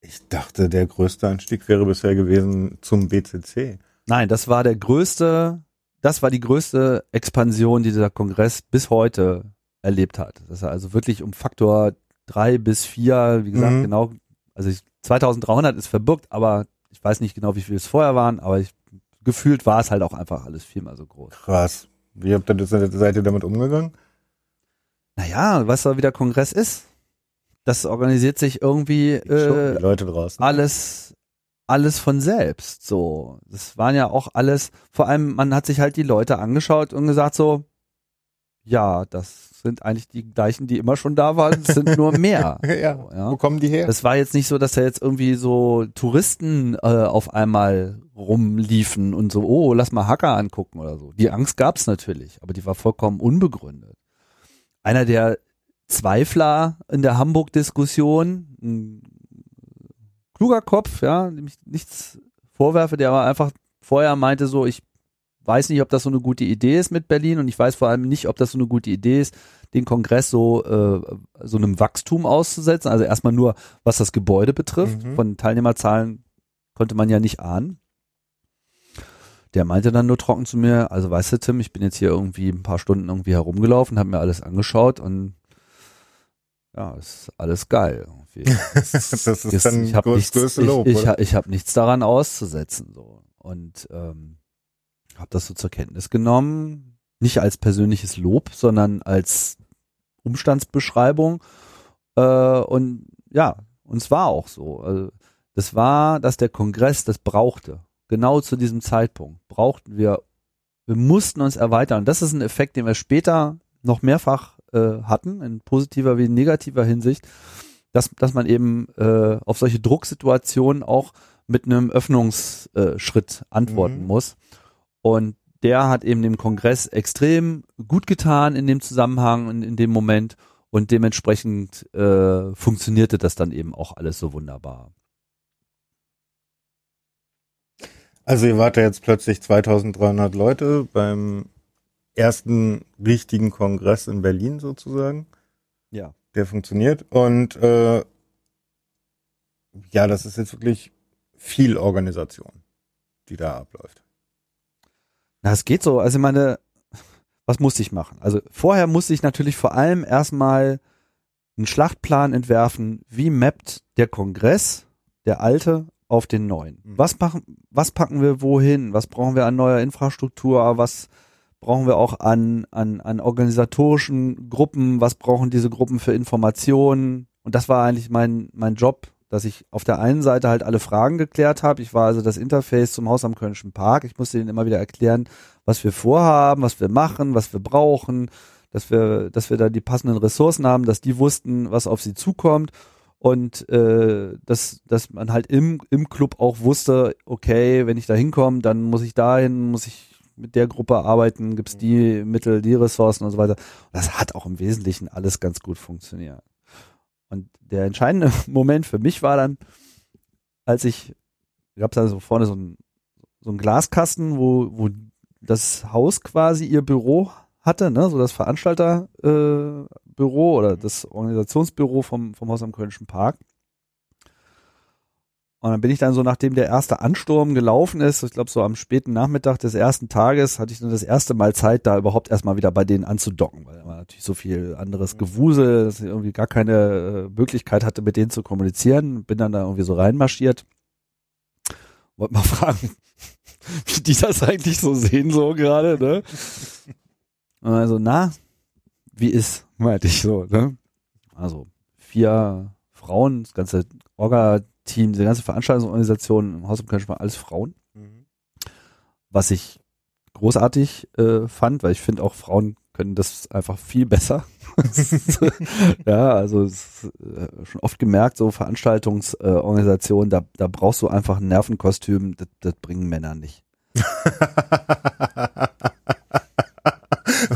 S6: Ich dachte, der größte Anstieg wäre bisher gewesen zum BCC.
S7: Nein, das war der größte, das war die größte Expansion, die dieser Kongress bis heute erlebt hat. Das ist also wirklich um Faktor drei bis vier, wie gesagt,
S6: Mhm.
S7: genau, also ich, 2300 ist verbürgt, aber ich weiß nicht genau, wie viel es vorher waren, aber ich, gefühlt war es halt auch einfach alles viermal so groß.
S6: Krass. Wie habt ihr das, seid ihr damit umgegangen?
S7: Naja, weißt du, wie der Kongress ist? Das organisiert sich irgendwie äh,
S6: Leute draußen.
S7: alles alles von selbst so das waren ja auch alles vor allem man hat sich halt die Leute angeschaut und gesagt so ja das sind eigentlich die gleichen die immer schon da waren es sind nur mehr <laughs>
S6: ja.
S7: so, ja.
S6: Wo kommen die her?
S7: das war jetzt nicht so dass da jetzt irgendwie so Touristen äh, auf einmal rumliefen und so oh lass mal Hacker angucken oder so die Angst gab's natürlich aber die war vollkommen unbegründet einer der Zweifler in der Hamburg-Diskussion, ein kluger Kopf, ja, dem ich nichts vorwerfe, der aber einfach vorher meinte so, ich weiß nicht, ob das so eine gute Idee ist mit Berlin und ich weiß vor allem nicht, ob das so eine gute Idee ist, den Kongress so äh, so einem Wachstum auszusetzen. Also erstmal nur, was das Gebäude betrifft.
S6: Mhm.
S7: Von Teilnehmerzahlen konnte man ja nicht ahnen. Der meinte dann nur trocken zu mir, also weißt du, Tim, ich bin jetzt hier irgendwie ein paar Stunden irgendwie herumgelaufen, habe mir alles angeschaut und ja, ist alles geil. <laughs>
S6: das ist dann
S7: ich habe
S6: das
S7: nichts,
S6: größte
S7: ich,
S6: Lob,
S7: ich,
S6: oder?
S7: ich hab nichts daran auszusetzen so und ähm, habe das so zur Kenntnis genommen, nicht als persönliches Lob, sondern als Umstandsbeschreibung äh, und ja, und es war auch so. Also, das war, dass der Kongress das brauchte. Genau zu diesem Zeitpunkt brauchten wir, wir mussten uns erweitern. Und das ist ein Effekt, den wir später noch mehrfach äh, hatten, in positiver wie in negativer Hinsicht, dass, dass man eben äh, auf solche Drucksituationen auch mit einem Öffnungsschritt antworten
S6: Mhm.
S7: muss. Und der hat eben dem Kongress extrem gut getan in dem Zusammenhang, in, in dem Moment. Und dementsprechend äh, funktionierte das dann eben auch alles so wunderbar.
S6: Also ihr wart ja jetzt plötzlich 2300 Leute beim ersten richtigen Kongress in Berlin sozusagen.
S7: Ja.
S6: Der funktioniert. Und äh, ja, das ist jetzt wirklich viel Organisation, die da abläuft.
S7: Na, es geht so. Also ich meine, was musste ich machen? Also vorher musste ich natürlich vor allem erstmal einen Schlachtplan entwerfen, wie mappt der Kongress, der alte, auf den neuen.
S6: Mhm.
S7: Was machen, was packen wir wohin? Was brauchen wir an neuer Infrastruktur? Was brauchen wir auch an, an, an organisatorischen Gruppen? Was brauchen diese Gruppen für Informationen? Und das war eigentlich mein, mein Job, dass ich auf der einen Seite halt alle Fragen geklärt habe. Ich war also das Interface zum Haus am Kölnischen Park. Ich musste ihnen immer wieder erklären, was wir vorhaben, was wir machen, was wir brauchen, dass wir, dass wir da die passenden Ressourcen haben, dass die wussten, was auf sie zukommt und äh, dass, dass man halt im, im Club auch wusste, okay, wenn ich da hinkomme, dann muss ich dahin, muss ich mit der Gruppe arbeiten, gibt's die Mittel, die Ressourcen und so weiter. Und das hat auch im Wesentlichen alles ganz gut funktioniert. Und der entscheidende <laughs> Moment für mich war dann, als ich, gab da so vorne so ein, so ein Glaskasten, wo, wo das Haus quasi ihr Büro hatte, ne, so das Veranstalterbüro äh, Büro oder das Organisationsbüro vom, vom Haus am Kölnischen Park. Und dann bin ich dann so, nachdem der erste Ansturm gelaufen ist, ich glaube so am späten Nachmittag des ersten Tages, hatte ich dann das erste Mal Zeit, da überhaupt erstmal wieder bei denen anzudocken, weil da war natürlich so viel anderes Gewusel, dass ich irgendwie gar keine äh, Möglichkeit hatte, mit denen zu kommunizieren. Bin dann da irgendwie so reinmarschiert. Wollte mal <laughs> fragen, wie die das eigentlich so sehen, so gerade, ne? Und also, na, wie ist, meinte ich so, ne? Also, vier Frauen, das ganze Orga-Team, die ganze Veranstaltungsorganisation im Haus im Köln war alles Frauen, was ich großartig äh, fand, weil ich finde auch Frauen können das einfach viel besser. <laughs> ja, also ist, äh, schon oft gemerkt, so Veranstaltungsorganisationen, da, da brauchst du einfach ein Nervenkostüm, das, das bringen Männer nicht. <laughs>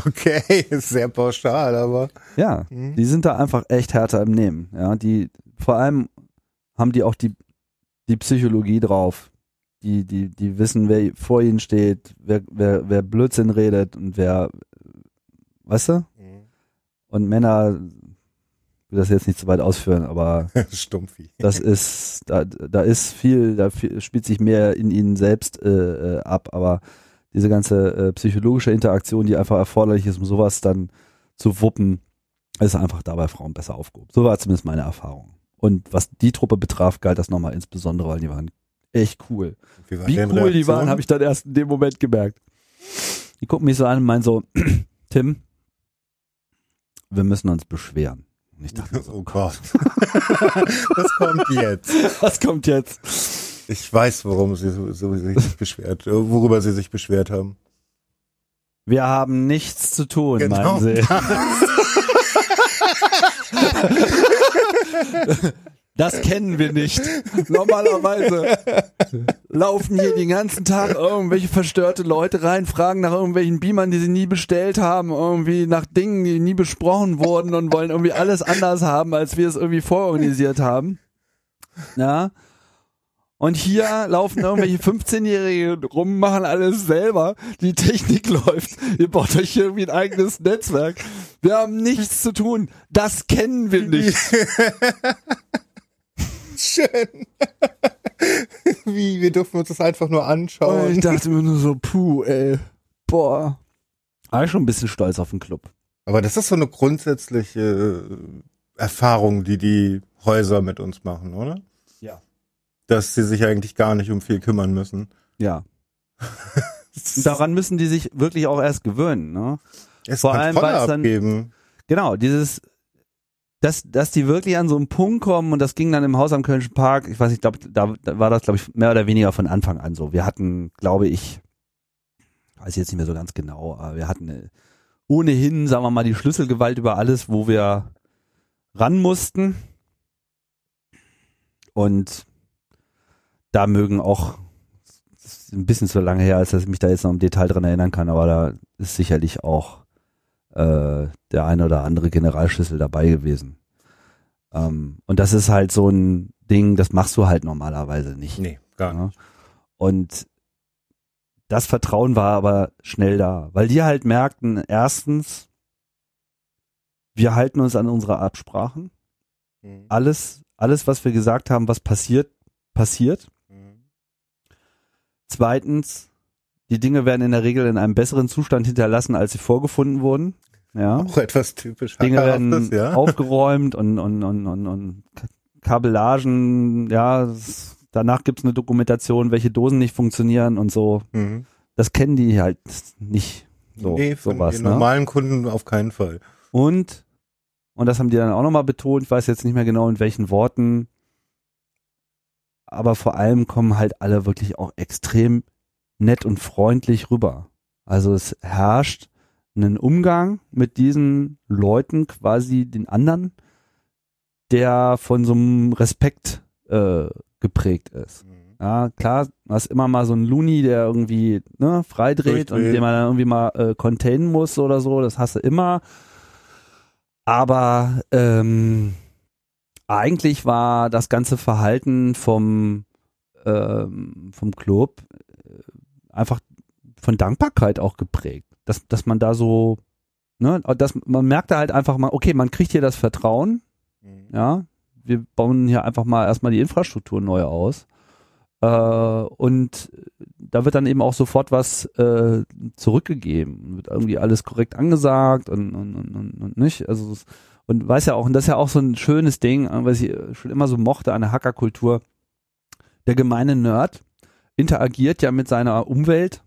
S6: okay, ist sehr pauschal, aber.
S7: Ja,
S6: Mhm.
S7: die sind da einfach echt härter im Nehmen. Ja, die vor allem haben die auch die die Psychologie drauf. Die die die wissen, wer vor ihnen steht, wer wer wer Blödsinn redet und wer weißt du? Und Männer will das jetzt nicht zu weit ausführen, aber <laughs>
S6: Stumpfi.
S7: das ist da da ist viel, da viel, spielt sich mehr in ihnen selbst äh, äh, ab, aber diese ganze äh, psychologische Interaktion, die einfach erforderlich ist, um sowas dann zu wuppen, ist einfach dabei Frauen besser aufgehoben. So war zumindest meine Erfahrung. Und was die Truppe betraf, galt das nochmal insbesondere, weil die waren echt cool.
S6: war
S7: Wie cool die
S6: Reaktion?
S7: waren, habe ich dann erst in dem Moment gemerkt. Die gucken mich so an und meinen so, <clears throat> Tim, wir müssen uns beschweren. Und ich dachte, <laughs>
S6: Oh Gott. <laughs> Was kommt jetzt?
S7: was kommt jetzt?
S6: Ich weiß, worum sie so, so sich beschwert, worüber sie sich beschwert haben.
S7: Wir haben nichts zu tun,
S6: Genau.
S7: meinen sie. <laughs> <laughs> Das kennen wir nicht. Normalerweise laufen hier den ganzen Tag irgendwelche verstörte Leute rein, fragen nach irgendwelchen Beamern, die sie nie bestellt haben, irgendwie nach Dingen, die nie besprochen wurden und wollen irgendwie alles anders haben, als wir es irgendwie vororganisiert haben. Ja. Und hier laufen irgendwelche 15-Jährige rum, machen alles selber. Die Technik <laughs> läuft. Ihr baut euch irgendwie ein eigenes Netzwerk. Wir haben nichts zu tun. Das kennen wir nicht. <laughs>
S6: Schön. <laughs> Wie, wir dürfen uns das einfach nur
S7: Und
S6: anschauen.
S7: ich dachte mir nur so, puh, ey. Boah. War ich schon ein bisschen stolz auf den Club.
S6: Aber das ist so eine grundsätzliche Erfahrung, die die Häuser mit uns machen, oder?
S7: Ja.
S6: Dass sie sich eigentlich gar nicht um viel kümmern müssen.
S7: Ja. <laughs> Daran müssen die sich wirklich auch erst gewöhnen. Ne?
S6: Es
S7: Vor allem, weil es dann-
S6: abgeben.
S7: Genau, dieses, dass, dass die wirklich an so einen Punkt kommen und das ging dann im Haus am Kölnischen Park, ich weiß nicht, glaub, da, da war das, glaube ich, mehr oder weniger von Anfang an so. Wir hatten, glaube ich, weiß ich jetzt nicht mehr so ganz genau, aber wir hatten äh, ohnehin, sagen wir mal, die Schlüsselgewalt über alles, wo wir ran mussten. Und da mögen auch das ist ein bisschen zu lange her, als dass ich mich da jetzt noch im Detail dran erinnern kann, aber da ist sicherlich auch äh, der eine oder andere Generalschlüssel dabei gewesen. Ähm, und das ist halt so ein Ding, das machst du halt normalerweise nicht.
S6: Nee, gar nicht.
S7: Ja. Und das Vertrauen war aber schnell da, weil die halt merkten, erstens, wir halten uns an unsere Absprachen.
S6: Mhm.
S7: Alles, alles, was wir gesagt haben, was passiert, passiert.
S6: Mhm.
S7: Zweitens, die Dinge werden in der Regel in einem besseren Zustand hinterlassen, als sie vorgefunden wurden. Ja.
S6: Auch etwas typisch
S7: Dinge werden
S6: ja.
S7: aufgeräumt und, und, und, und, und Kabellagen, ja, es- danach gibt's eine Dokumentation, welche Dosen nicht funktionieren und so.
S6: Mhm.
S7: Das kennen die halt nicht. So,
S6: nee, von
S7: sowas,
S6: den
S7: ne?
S6: normalen Kunden auf keinen Fall.
S7: Und, und das haben die dann auch nochmal betont, ich weiß jetzt nicht mehr genau in welchen Worten, aber vor allem kommen halt alle wirklich auch extrem nett und freundlich rüber. Also es herrscht einen Umgang mit diesen Leuten, quasi den anderen, der von so einem Respekt äh, geprägt ist. Ja, klar, du hast immer mal so einen Looney, der irgendwie ne, freidreht und den man dann irgendwie mal äh, containen muss oder so, das hast du immer. Aber ähm, eigentlich war das ganze Verhalten vom, ähm, vom Club einfach von Dankbarkeit auch geprägt. Dass, dass man da so, ne, dass man merkte halt einfach mal, okay, man kriegt hier das Vertrauen,
S6: Mhm.
S7: ja, wir bauen hier einfach mal erstmal die Infrastruktur neu aus. Äh, und da wird dann eben auch sofort was äh, zurückgegeben, wird irgendwie alles korrekt angesagt und, und, und, und, nicht. Also und weiß ja auch, und das ist ja auch so ein schönes Ding, äh, was ich schon immer so mochte an der Hackerkultur. Der gemeine Nerd interagiert ja mit seiner Umwelt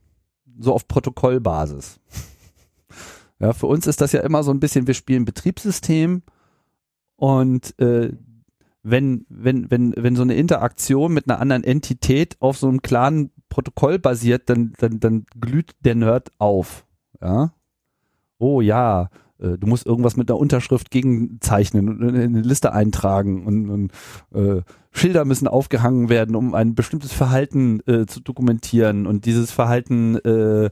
S7: so auf Protokollbasis. <laughs> Ja, für uns ist das ja immer so ein bisschen, wir spielen Betriebssystem und äh, wenn, wenn, wenn, wenn so eine Interaktion mit einer anderen Entität auf so einem klaren Protokoll basiert, dann, dann, dann glüht der Nerd auf. Ja. Oh ja, du musst irgendwas mit einer Unterschrift gegenzeichnen und in eine Liste eintragen und, und äh, Schilder müssen aufgehangen werden, um ein bestimmtes Verhalten äh, zu dokumentieren und dieses Verhalten äh,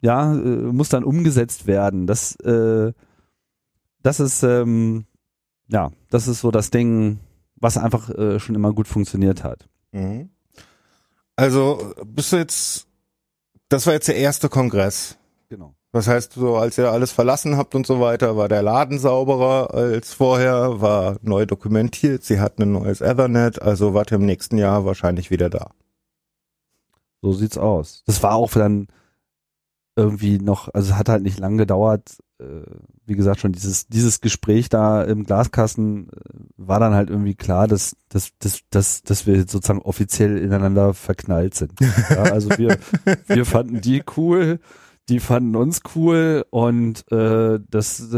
S7: ja, äh, muss dann umgesetzt werden. Das, äh, das ist ähm, ja, das ist so das Ding, was einfach äh, schon immer gut funktioniert hat.
S6: Mhm. Also bist du jetzt, das war jetzt der erste Kongress.
S7: Genau.
S6: Das heißt, so als ihr alles verlassen habt und so weiter, war der Laden sauberer als vorher, war neu dokumentiert, sie hatten ein neues Ethernet, also wart ihr im nächsten Jahr wahrscheinlich wieder da.
S7: So sieht's aus. Das war auch dann irgendwie noch, also es hat halt nicht lang gedauert. Äh, wie gesagt, schon dieses, dieses Gespräch da im Glaskasten äh, war dann halt irgendwie klar, dass, dass, dass, dass, dass wir sozusagen offiziell ineinander verknallt sind. Ja, also wir, <laughs> wir fanden die cool, die fanden uns cool und äh, das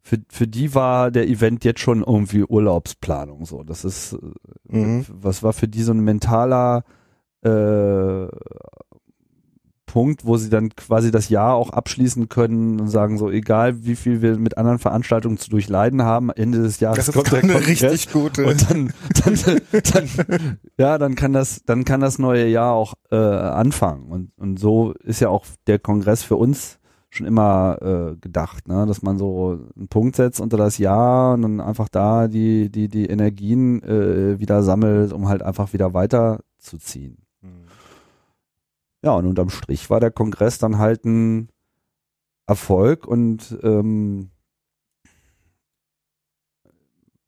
S7: für, für die war der Event jetzt schon irgendwie Urlaubsplanung so. Das ist äh,
S6: Mhm.
S7: was war für die so ein mentaler äh, Punkt, wo sie dann quasi das Jahr auch abschließen können und sagen so, egal wie viel wir mit anderen Veranstaltungen zu durchleiden haben, Ende des Jahres
S6: Das ist
S7: kommt der
S6: eine
S7: Kongress
S6: richtig gute.
S7: und dann, dann, dann, ja, dann kann das, dann kann das neue Jahr auch äh, anfangen und und so ist ja auch der Kongress für uns schon immer äh, gedacht, ne, dass man so einen Punkt setzt unter das Jahr und dann einfach da die die die Energien äh, wieder sammelt, um halt einfach wieder weiterzuziehen. Ja, und unterm Strich war der Kongress dann halt ein Erfolg und ähm,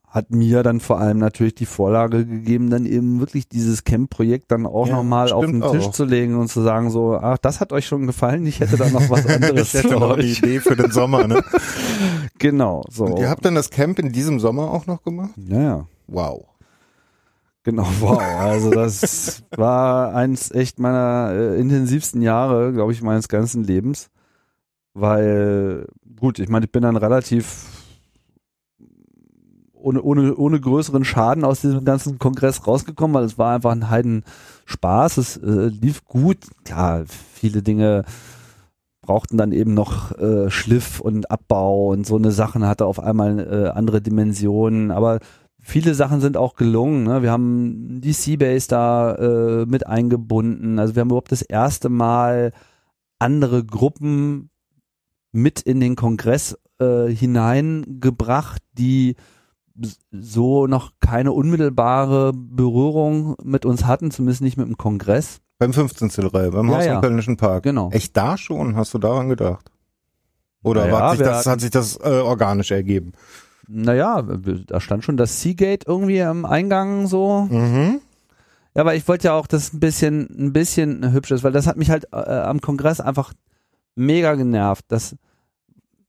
S7: hat mir dann vor allem natürlich die Vorlage gegeben, dann eben wirklich dieses Camp-Projekt dann auch
S6: Ja,
S7: nochmal auf den Tisch
S6: auch.
S7: zu legen und zu sagen so, ach, das hat euch schon gefallen, ich hätte da noch was <laughs> anderes
S6: ich hätte
S7: für
S6: noch eine. Idee für den Sommer, ne? <laughs>
S7: Genau, so.
S6: Und ihr habt dann das Camp in diesem Sommer auch noch gemacht?
S7: ja, ja.
S6: Wow.
S7: Genau, <laughs> wow. Also das war eins echt meiner äh, intensivsten Jahre, glaube ich, meines ganzen Lebens. Weil, gut, ich meine, ich bin dann relativ ohne, ohne, ohne größeren Schaden aus diesem ganzen Kongress rausgekommen, weil es war einfach ein Heiden Spaß. Es äh, lief gut. Klar, viele Dinge brauchten dann eben noch äh, Schliff und Abbau und so eine Sachen hatte auf einmal äh, andere Dimensionen. Aber viele Sachen sind auch gelungen. Ne? Wir haben die Seabase da äh, mit eingebunden. Also wir haben überhaupt das erste Mal andere Gruppen mit in den Kongress äh, hineingebracht, die so noch keine unmittelbare Berührung mit uns hatten, zumindest nicht mit dem Kongress.
S6: Beim 15. Reihe, beim
S7: Ja,
S6: Haus
S7: ja.
S6: im Kölnischen Park.
S7: Genau.
S6: Echt da schon? Hast du daran gedacht? Oder
S7: Naja,
S6: hat, sich das, hat sich das äh, organisch ergeben?
S7: Naja, da stand schon das Seagate irgendwie am Eingang so.
S6: Mhm.
S7: Ja, aber ich wollte ja auch, dass es ein bisschen, ein bisschen hübsch ist, weil das hat mich halt äh, am Kongress einfach mega genervt. Das,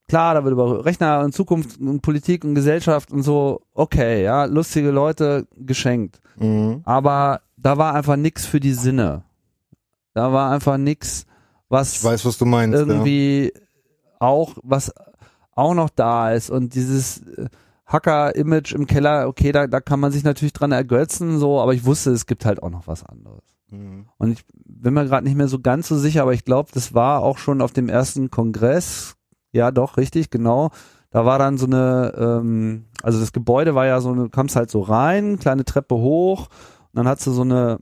S7: klar, da wird über Rechner und Zukunft und Politik und Gesellschaft und so, okay, ja, lustige Leute geschenkt.
S6: Mhm.
S7: Aber da war einfach nix für die Sinne. Da war einfach nix, was
S6: Ich weiß, was du meinst.
S7: irgendwie auch, was auch noch da ist und dieses äh, Hacker-Image im Keller, okay, da, da kann man sich natürlich dran ergötzen, so, aber ich wusste, es gibt halt auch noch was anderes.
S6: Mhm.
S7: Und ich bin mir gerade nicht mehr so ganz so sicher, aber ich glaube, das war auch schon auf dem ersten Kongress. Ja, doch, richtig, genau. Da war dann so eine, ähm, also das Gebäude war ja so, du kamst halt so rein, kleine Treppe hoch, und dann hast du so eine,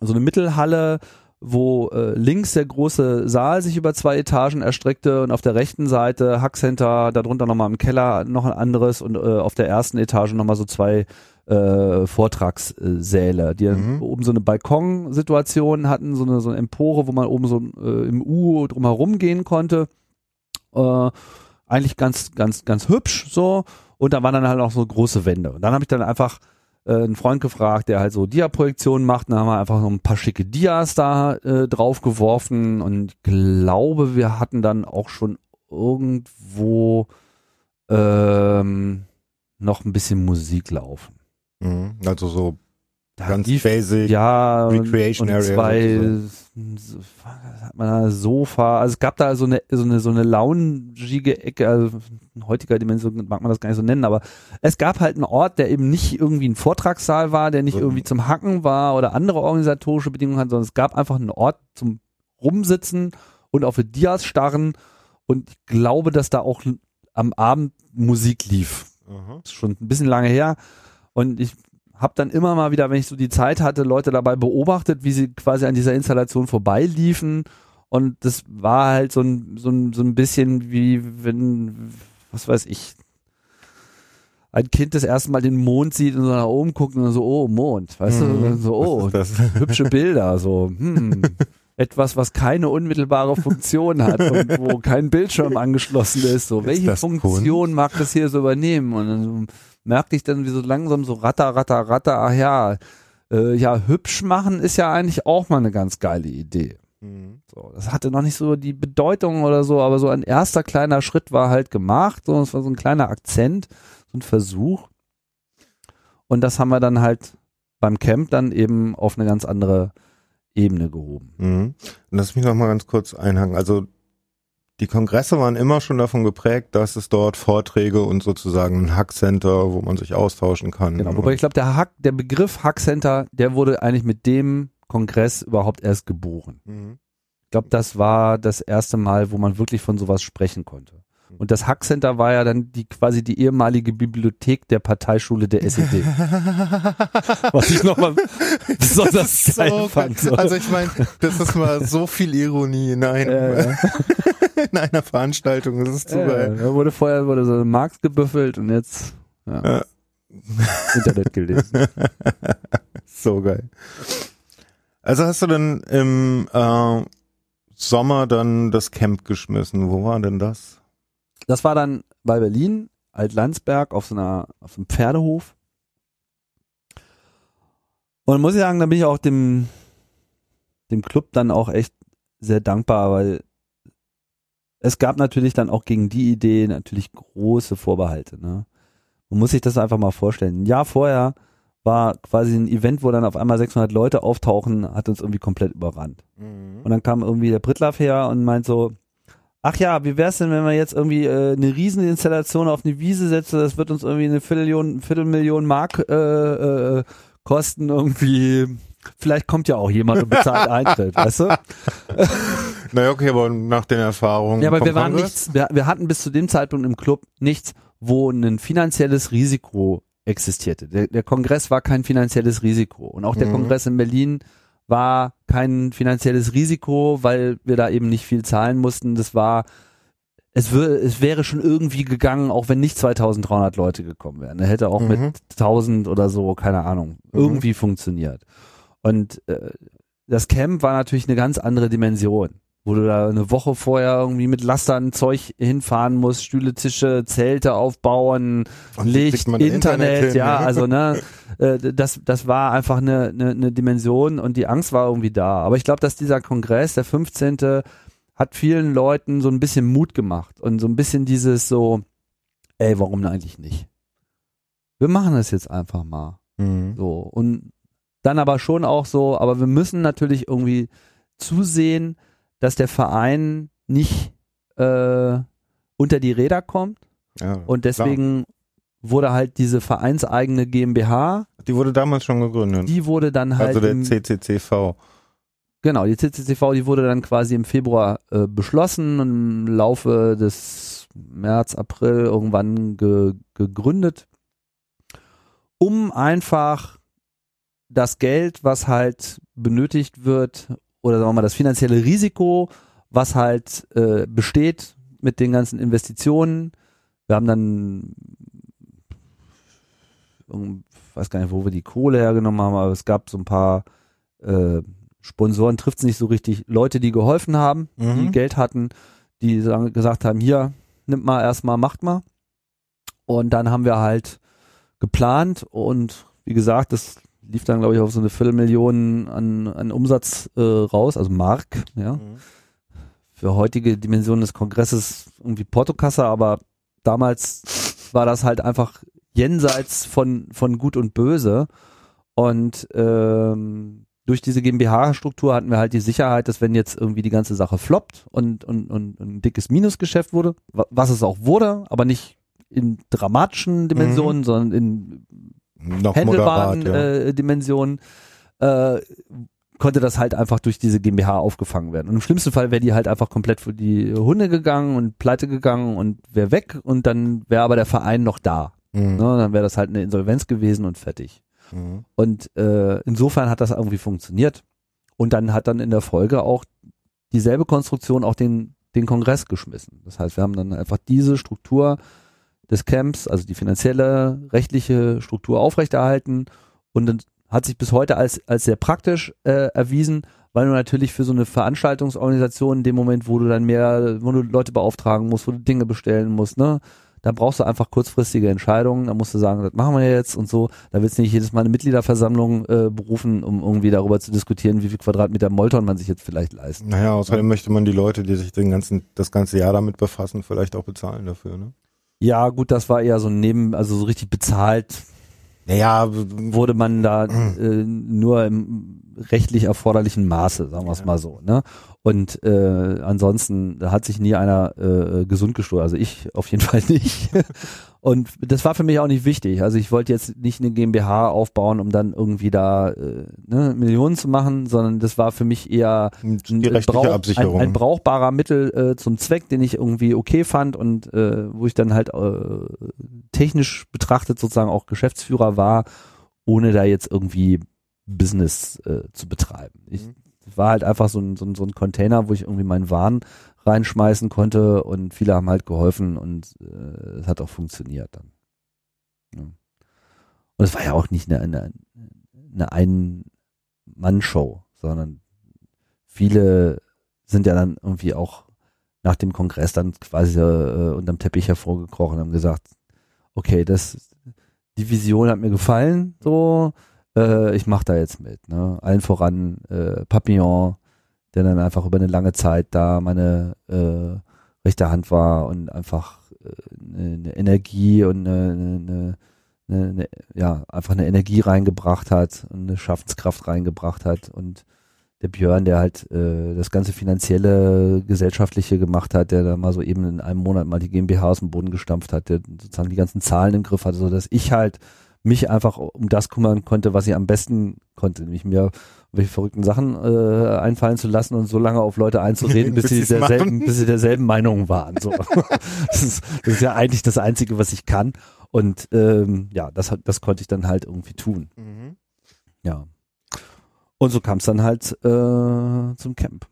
S7: so eine Mittelhalle, wo äh, links der große Saal sich über zwei Etagen erstreckte und auf der rechten Seite Hackcenter, darunter nochmal im Keller noch ein anderes und äh, auf der ersten Etage nochmal so zwei äh, Vortragssäle, die
S6: Mhm.
S7: oben so eine Balkonsituation hatten, so eine, so eine Empore, wo man oben so äh, im U drumherum gehen konnte. Äh, eigentlich ganz, ganz, ganz hübsch so. Und da waren dann halt auch so große Wände. Und dann habe ich dann einfach äh, einen Freund gefragt, der halt so Dia-Projektionen macht. Und dann haben wir einfach so ein paar schicke Dias da äh, drauf geworfen. Und ich glaube, wir hatten dann auch schon irgendwo ähm, noch ein bisschen Musik laufen.
S6: Mhm. Also so
S7: Da
S6: ganz
S7: lief-
S6: basic.
S7: ja, und,
S6: Recreation
S7: und
S6: Area
S7: zwei so, was hat man da, Sofa, also es gab da so eine so eine so eine loungige Ecke, also in heutiger Dimension mag man das gar nicht so nennen, aber es gab halt einen Ort, der eben nicht irgendwie ein Vortragssaal war, der nicht
S6: So.
S7: irgendwie zum Hacken war oder andere organisatorische Bedingungen hat, sondern es gab einfach einen Ort zum Rumsitzen und auf die Dias starren und ich glaube, dass da auch am Abend Musik lief
S6: Aha.
S7: ist schon ein bisschen lange her. Und ich habe dann immer mal wieder, wenn ich so die Zeit hatte, Leute dabei beobachtet, wie sie quasi an dieser Installation vorbeiliefen. Und das war halt so ein, so ein, so ein bisschen wie wenn, was weiß ich, ein Kind das erste Mal den Mond sieht und so nach oben guckt und so, oh, Mond, weißt du,
S6: Mhm.
S7: so, oh, <laughs> hübsche Bilder, so, hm, etwas, was keine unmittelbare Funktion hat und wo kein Bildschirm angeschlossen ist, so,
S6: Ist
S7: welche Funktion mag das hier so übernehmen? Und dann so merkte ich dann, wie so langsam so ratter, ratter, ratter, ach ja, äh, ja, hübsch machen ist ja eigentlich auch mal eine ganz geile Idee.
S6: Mhm.
S7: So, das hatte noch nicht so die Bedeutung oder so, aber so ein erster kleiner Schritt war halt gemacht, so, es war so ein kleiner Akzent, so ein Versuch. Und das haben wir dann halt beim Camp dann eben auf eine ganz andere Ebene gehoben.
S6: Mhm. Lass mich noch mal ganz kurz einhaken. Also die Kongresse waren immer schon davon geprägt, dass es dort Vorträge und sozusagen ein Hackcenter, wo man sich austauschen kann.
S7: Genau, wobei ich glaube, der Hack, der Begriff Hackcenter, der wurde eigentlich mit dem Kongress überhaupt erst geboren.
S6: Mhm.
S7: Ich glaube, das war das erste Mal, wo man wirklich von sowas sprechen konnte. Und das Hackcenter war ja dann die quasi die ehemalige Bibliothek der Parteischule der SED. <laughs> Was ich nochmal besonders geil
S6: so
S7: fand. So.
S6: Also ich meine, das ist mal so viel Ironie in, einem,
S7: Äh, <laughs>
S6: in einer Veranstaltung. Das ist zu
S7: äh,
S6: geil.
S7: da wurde vorher wurde so Marx gebüffelt und jetzt ja,
S6: Ja.
S7: Internet gelesen. <laughs>
S6: So geil. Also hast du dann im äh, Sommer dann das Camp geschmissen. Wo war denn das?
S7: Das war dann bei Berlin, Altlandsberg, auf so einer, auf einem Pferdehof. Und muss ich sagen, da bin ich auch dem, dem Club dann auch echt sehr dankbar, weil es gab natürlich dann auch gegen die Idee natürlich große Vorbehalte. Ne? Man muss sich das einfach mal vorstellen. Ein Jahr vorher war quasi ein Event, wo dann auf einmal 600 Leute auftauchen, hat uns irgendwie komplett überrannt.
S6: Mhm.
S7: Und dann kam irgendwie der Britlaff her und meint so, ach ja, wie wär's denn, wenn wir jetzt irgendwie äh, eine Rieseninstallation auf eine Wiese setzen, das wird uns irgendwie eine Viertelmillion, Viertelmillion Mark äh, äh, kosten irgendwie. Vielleicht kommt ja auch jemand und bezahlt <laughs> Eintritt, weißt du?
S6: Naja, okay, aber nach den Erfahrungen.
S7: Ja, aber wir waren nichts, wir, wir hatten bis zu dem Zeitpunkt im Club nichts, wo ein finanzielles Risiko existierte. Der, der Kongress war kein finanzielles Risiko. Und auch der
S6: Mhm.
S7: Kongress in Berlin war kein finanzielles Risiko, weil wir da eben nicht viel zahlen mussten. Das war, es, wär, es wäre schon irgendwie gegangen, auch wenn nicht 2300 Leute gekommen wären. Er hätte auch
S6: Mhm.
S7: mit 1000 oder so, keine Ahnung,
S6: Mhm.
S7: irgendwie funktioniert. Und äh, das Camp war natürlich eine ganz andere Dimension wo du da eine Woche vorher irgendwie mit Lastern Zeug hinfahren musst, Stühle, Tische, Zelte aufbauen,
S6: wie
S7: Licht, Internet,
S6: Internet hin,
S7: ja,
S6: ne?
S7: also ne, äh, das, das war einfach eine, eine, eine Dimension und die Angst war irgendwie da. Aber ich glaube, dass dieser Kongress, der 15., hat vielen Leuten so ein bisschen Mut gemacht und so ein bisschen dieses so, ey, warum eigentlich nicht? Wir machen das jetzt einfach mal.
S6: Mhm.
S7: So. Und dann aber schon auch so, aber wir müssen natürlich irgendwie zusehen, dass der Verein nicht äh, unter die Räder kommt.
S6: Ja,
S7: Und deswegen wurde halt diese vereinseigene GmbH,
S6: klar. Die wurde damals schon gegründet.
S7: die wurde dann halt
S6: also der
S7: im,
S6: CCCV.
S7: genau, die CCCV, die wurde dann quasi im Februar äh, beschlossen und im Laufe des März, April irgendwann ge, gegründet, um einfach das Geld, was halt benötigt wird, oder sagen wir mal das finanzielle Risiko, was halt äh, besteht mit den ganzen Investitionen. Wir haben dann, irgend- weiß gar nicht, wo wir die Kohle hergenommen haben, aber es gab so ein paar äh, Sponsoren, trifft es nicht so richtig, Leute, die geholfen haben, die
S6: Mhm.
S7: Geld hatten, die sagen, gesagt haben, hier, nimmt mal erstmal, macht mal. Und dann haben wir halt geplant und wie gesagt, das lief dann, glaube ich, auf so eine Viertelmillion an, an Umsatz äh, raus, also Mark, ja.
S6: Mhm.
S7: Für heutige Dimensionen des Kongresses irgendwie Portokasse, aber damals war das halt einfach jenseits von, von Gut und Böse. Und ähm, durch diese GmbH-Struktur hatten wir halt die Sicherheit, dass wenn jetzt irgendwie die ganze Sache floppt und, und, und ein dickes Minusgeschäft wurde, wa- was es auch wurde, aber nicht in dramatischen Dimensionen, sondern in
S6: Noch
S7: handelbaren
S6: moderat, ja.
S7: äh, Dimensionen, äh, konnte das halt einfach durch diese GmbH aufgefangen werden. Und im schlimmsten Fall wäre die halt einfach komplett für die Hunde gegangen und pleite gegangen und wäre weg und dann wäre aber der Verein noch da.
S6: Mhm.
S7: Ne? Dann wäre das halt eine Insolvenz gewesen und fertig.
S6: Mhm.
S7: Und äh, insofern hat das irgendwie funktioniert. Und dann hat dann in der Folge auch dieselbe Konstruktion auch den, den Kongress geschmissen. Das heißt, wir haben dann einfach diese Struktur des Camps, also die finanzielle, rechtliche Struktur aufrechterhalten und hat sich bis heute als, als sehr praktisch äh, erwiesen, weil du natürlich für so eine Veranstaltungsorganisation in dem Moment, wo du dann mehr, wo du Leute beauftragen musst, wo du Dinge bestellen musst, ne, da brauchst du einfach kurzfristige Entscheidungen, da musst du sagen, das machen wir jetzt und so. Da willst du nicht jedes Mal eine Mitgliederversammlung äh, berufen, um irgendwie darüber zu diskutieren, wie viel Quadratmeter Molton man sich jetzt vielleicht leisten.
S6: Naja, außerdem möchte man die Leute, die sich den ganzen, das ganze Jahr damit befassen, vielleicht auch bezahlen dafür, ne?
S7: Ja, gut, das war eher so ein Neben, also so richtig bezahlt
S6: Naja,
S7: wurde man da äh, nur im rechtlich erforderlichen Maße, sagen wir es mal so. Ne? Und äh, ansonsten hat sich nie einer äh, gesund gestohlen, also ich auf jeden <laughs> Fall nicht. Und das war für mich auch nicht wichtig. Also ich wollte jetzt nicht eine GmbH aufbauen, um dann irgendwie da äh, ne, Millionen zu machen, sondern das war für mich eher
S6: die rechtliche
S7: Brauch-. Ein, ein brauchbarer Mittel äh, zum Zweck, den ich irgendwie okay fand und äh, wo ich dann halt äh, technisch betrachtet sozusagen auch Geschäftsführer war, ohne da jetzt irgendwie Business äh, zu betreiben. Ich
S6: Mhm.
S7: war halt einfach so ein, so, ein, so ein Container, wo ich irgendwie meinen Waren reinschmeißen konnte und viele haben halt geholfen und äh, es hat auch funktioniert dann. Ja. Und es war ja auch nicht eine, eine, eine Ein-Mann-Show, sondern viele sind ja dann irgendwie auch nach dem Kongress dann quasi äh, unterm Teppich hervorgekrochen und haben gesagt, okay, das die Vision hat mir gefallen, so äh, ich mache da jetzt mit. Ne? Allen voran äh, Papillon, der dann einfach über eine lange Zeit da meine äh, rechte Hand war und einfach äh, eine, Energie und eine, eine, eine, eine, ja, einfach eine Energie reingebracht hat und eine Schaffenskraft reingebracht hat. Und der Björn, der halt äh, das ganze finanzielle, gesellschaftliche gemacht hat, der da mal so eben in einem Monat mal die GmbH aus dem Boden gestampft hat, der sozusagen die ganzen Zahlen im Griff hatte, so dass ich halt mich einfach um das kümmern konnte, was ich am besten konnte, nämlich mir welche verrückten Sachen äh, einfallen zu lassen und so lange auf Leute einzureden, <laughs> bis, sie derselben, bis sie derselben Meinung waren. So. <laughs> <laughs> das, ist, das ist ja eigentlich das Einzige, was ich kann. Und ähm, ja, das, hat- das konnte ich dann halt irgendwie tun.
S6: Mhm.
S7: Ja. Und so kam es dann halt äh, zum Camp.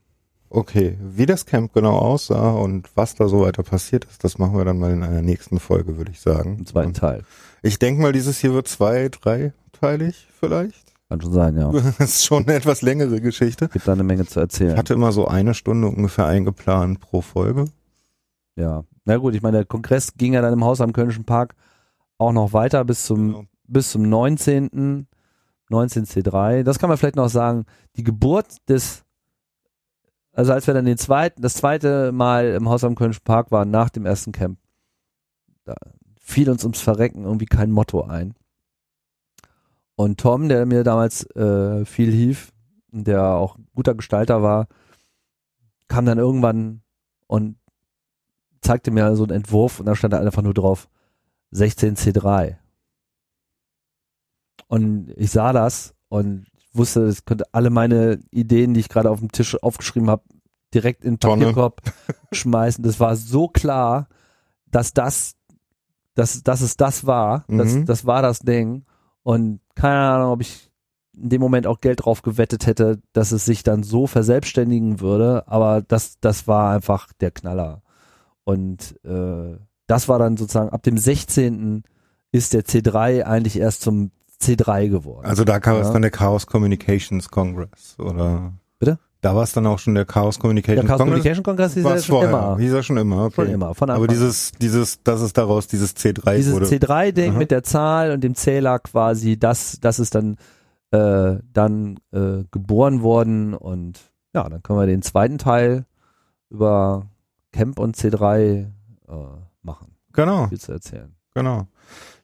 S6: Okay, wie das Camp genau aussah und was da so weiter passiert ist, das machen wir dann mal in einer nächsten Folge, würde ich sagen.
S7: Im zweiten Teil.
S6: Ich denke mal, dieses hier wird zwei, dreiteilig vielleicht.
S7: Kann schon sein, ja. <laughs>
S6: Das ist schon eine etwas längere Geschichte.
S7: Gibt da eine Menge zu
S6: Ich
S7: erzählen.
S6: hatte immer so eine Stunde ungefähr eingeplant pro Folge.
S7: Ja. Na gut, ich meine, der Kongress ging ja dann im Haus am Kölnischen Park auch noch weiter bis zum,
S6: Genau.
S7: bis zum 19. 19C3. Das kann man vielleicht noch sagen. Die Geburt des, also als wir dann den zweiten, das zweite Mal im Haus am Kölnischen Park waren, nach dem ersten Camp, da fiel uns ums Verrecken irgendwie kein Motto ein. Und Tom, der mir damals äh, viel hief, der auch guter Gestalter war, kam dann irgendwann und zeigte mir so einen Entwurf und da stand da einfach nur drauf 16C3. Und ich sah das und wusste, es könnte alle meine Ideen, die ich gerade auf dem Tisch aufgeschrieben habe, direkt in den. Papierkorb <laughs> schmeißen. Das war so klar, dass das, dass, dass es das war. Das,
S6: Mhm.
S7: das war das Ding. Und keine Ahnung, ob ich in dem Moment auch Geld drauf gewettet hätte, dass es sich dann so verselbstständigen würde. Aber das, das war einfach der Knaller. Und äh, das war dann sozusagen ab dem 16. ist der C3 eigentlich erst zum C3 geworden.
S6: Also da kam es
S7: Ja.
S6: dann der Chaos Communications Congress, oder?
S7: Bitte?
S6: Da war es dann auch schon der Chaos Communications
S7: der Chaos
S6: Congress.
S7: Communication Kongress hieß ja
S6: War's
S7: schon immer.
S6: Hieß er schon immer, okay.
S7: Schon immer. Von
S6: Aber
S7: Anfang.
S6: dieses, dieses, das ist daraus dieses C3
S7: dieses
S6: wurde.
S7: C3-Ding
S6: Aha.
S7: mit der Zahl und dem Zähler quasi, das, das ist dann, äh, dann äh, geboren worden und ja, dann können wir den zweiten Teil über Camp und C3 äh, machen.
S6: genau,
S7: Viel zu erzählen.
S6: genau.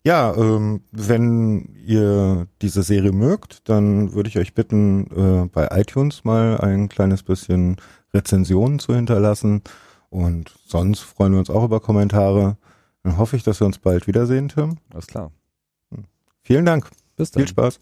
S6: Ja, ähm, wenn ihr diese Serie mögt, dann würde ich euch bitten, äh, bei iTunes mal ein kleines bisschen Rezensionen zu hinterlassen. Und sonst freuen wir uns auch über Kommentare. Dann hoffe ich, dass wir uns bald wiedersehen, Tim.
S7: Alles klar.
S6: Vielen Dank.
S7: Bis dann.
S6: Viel Spaß.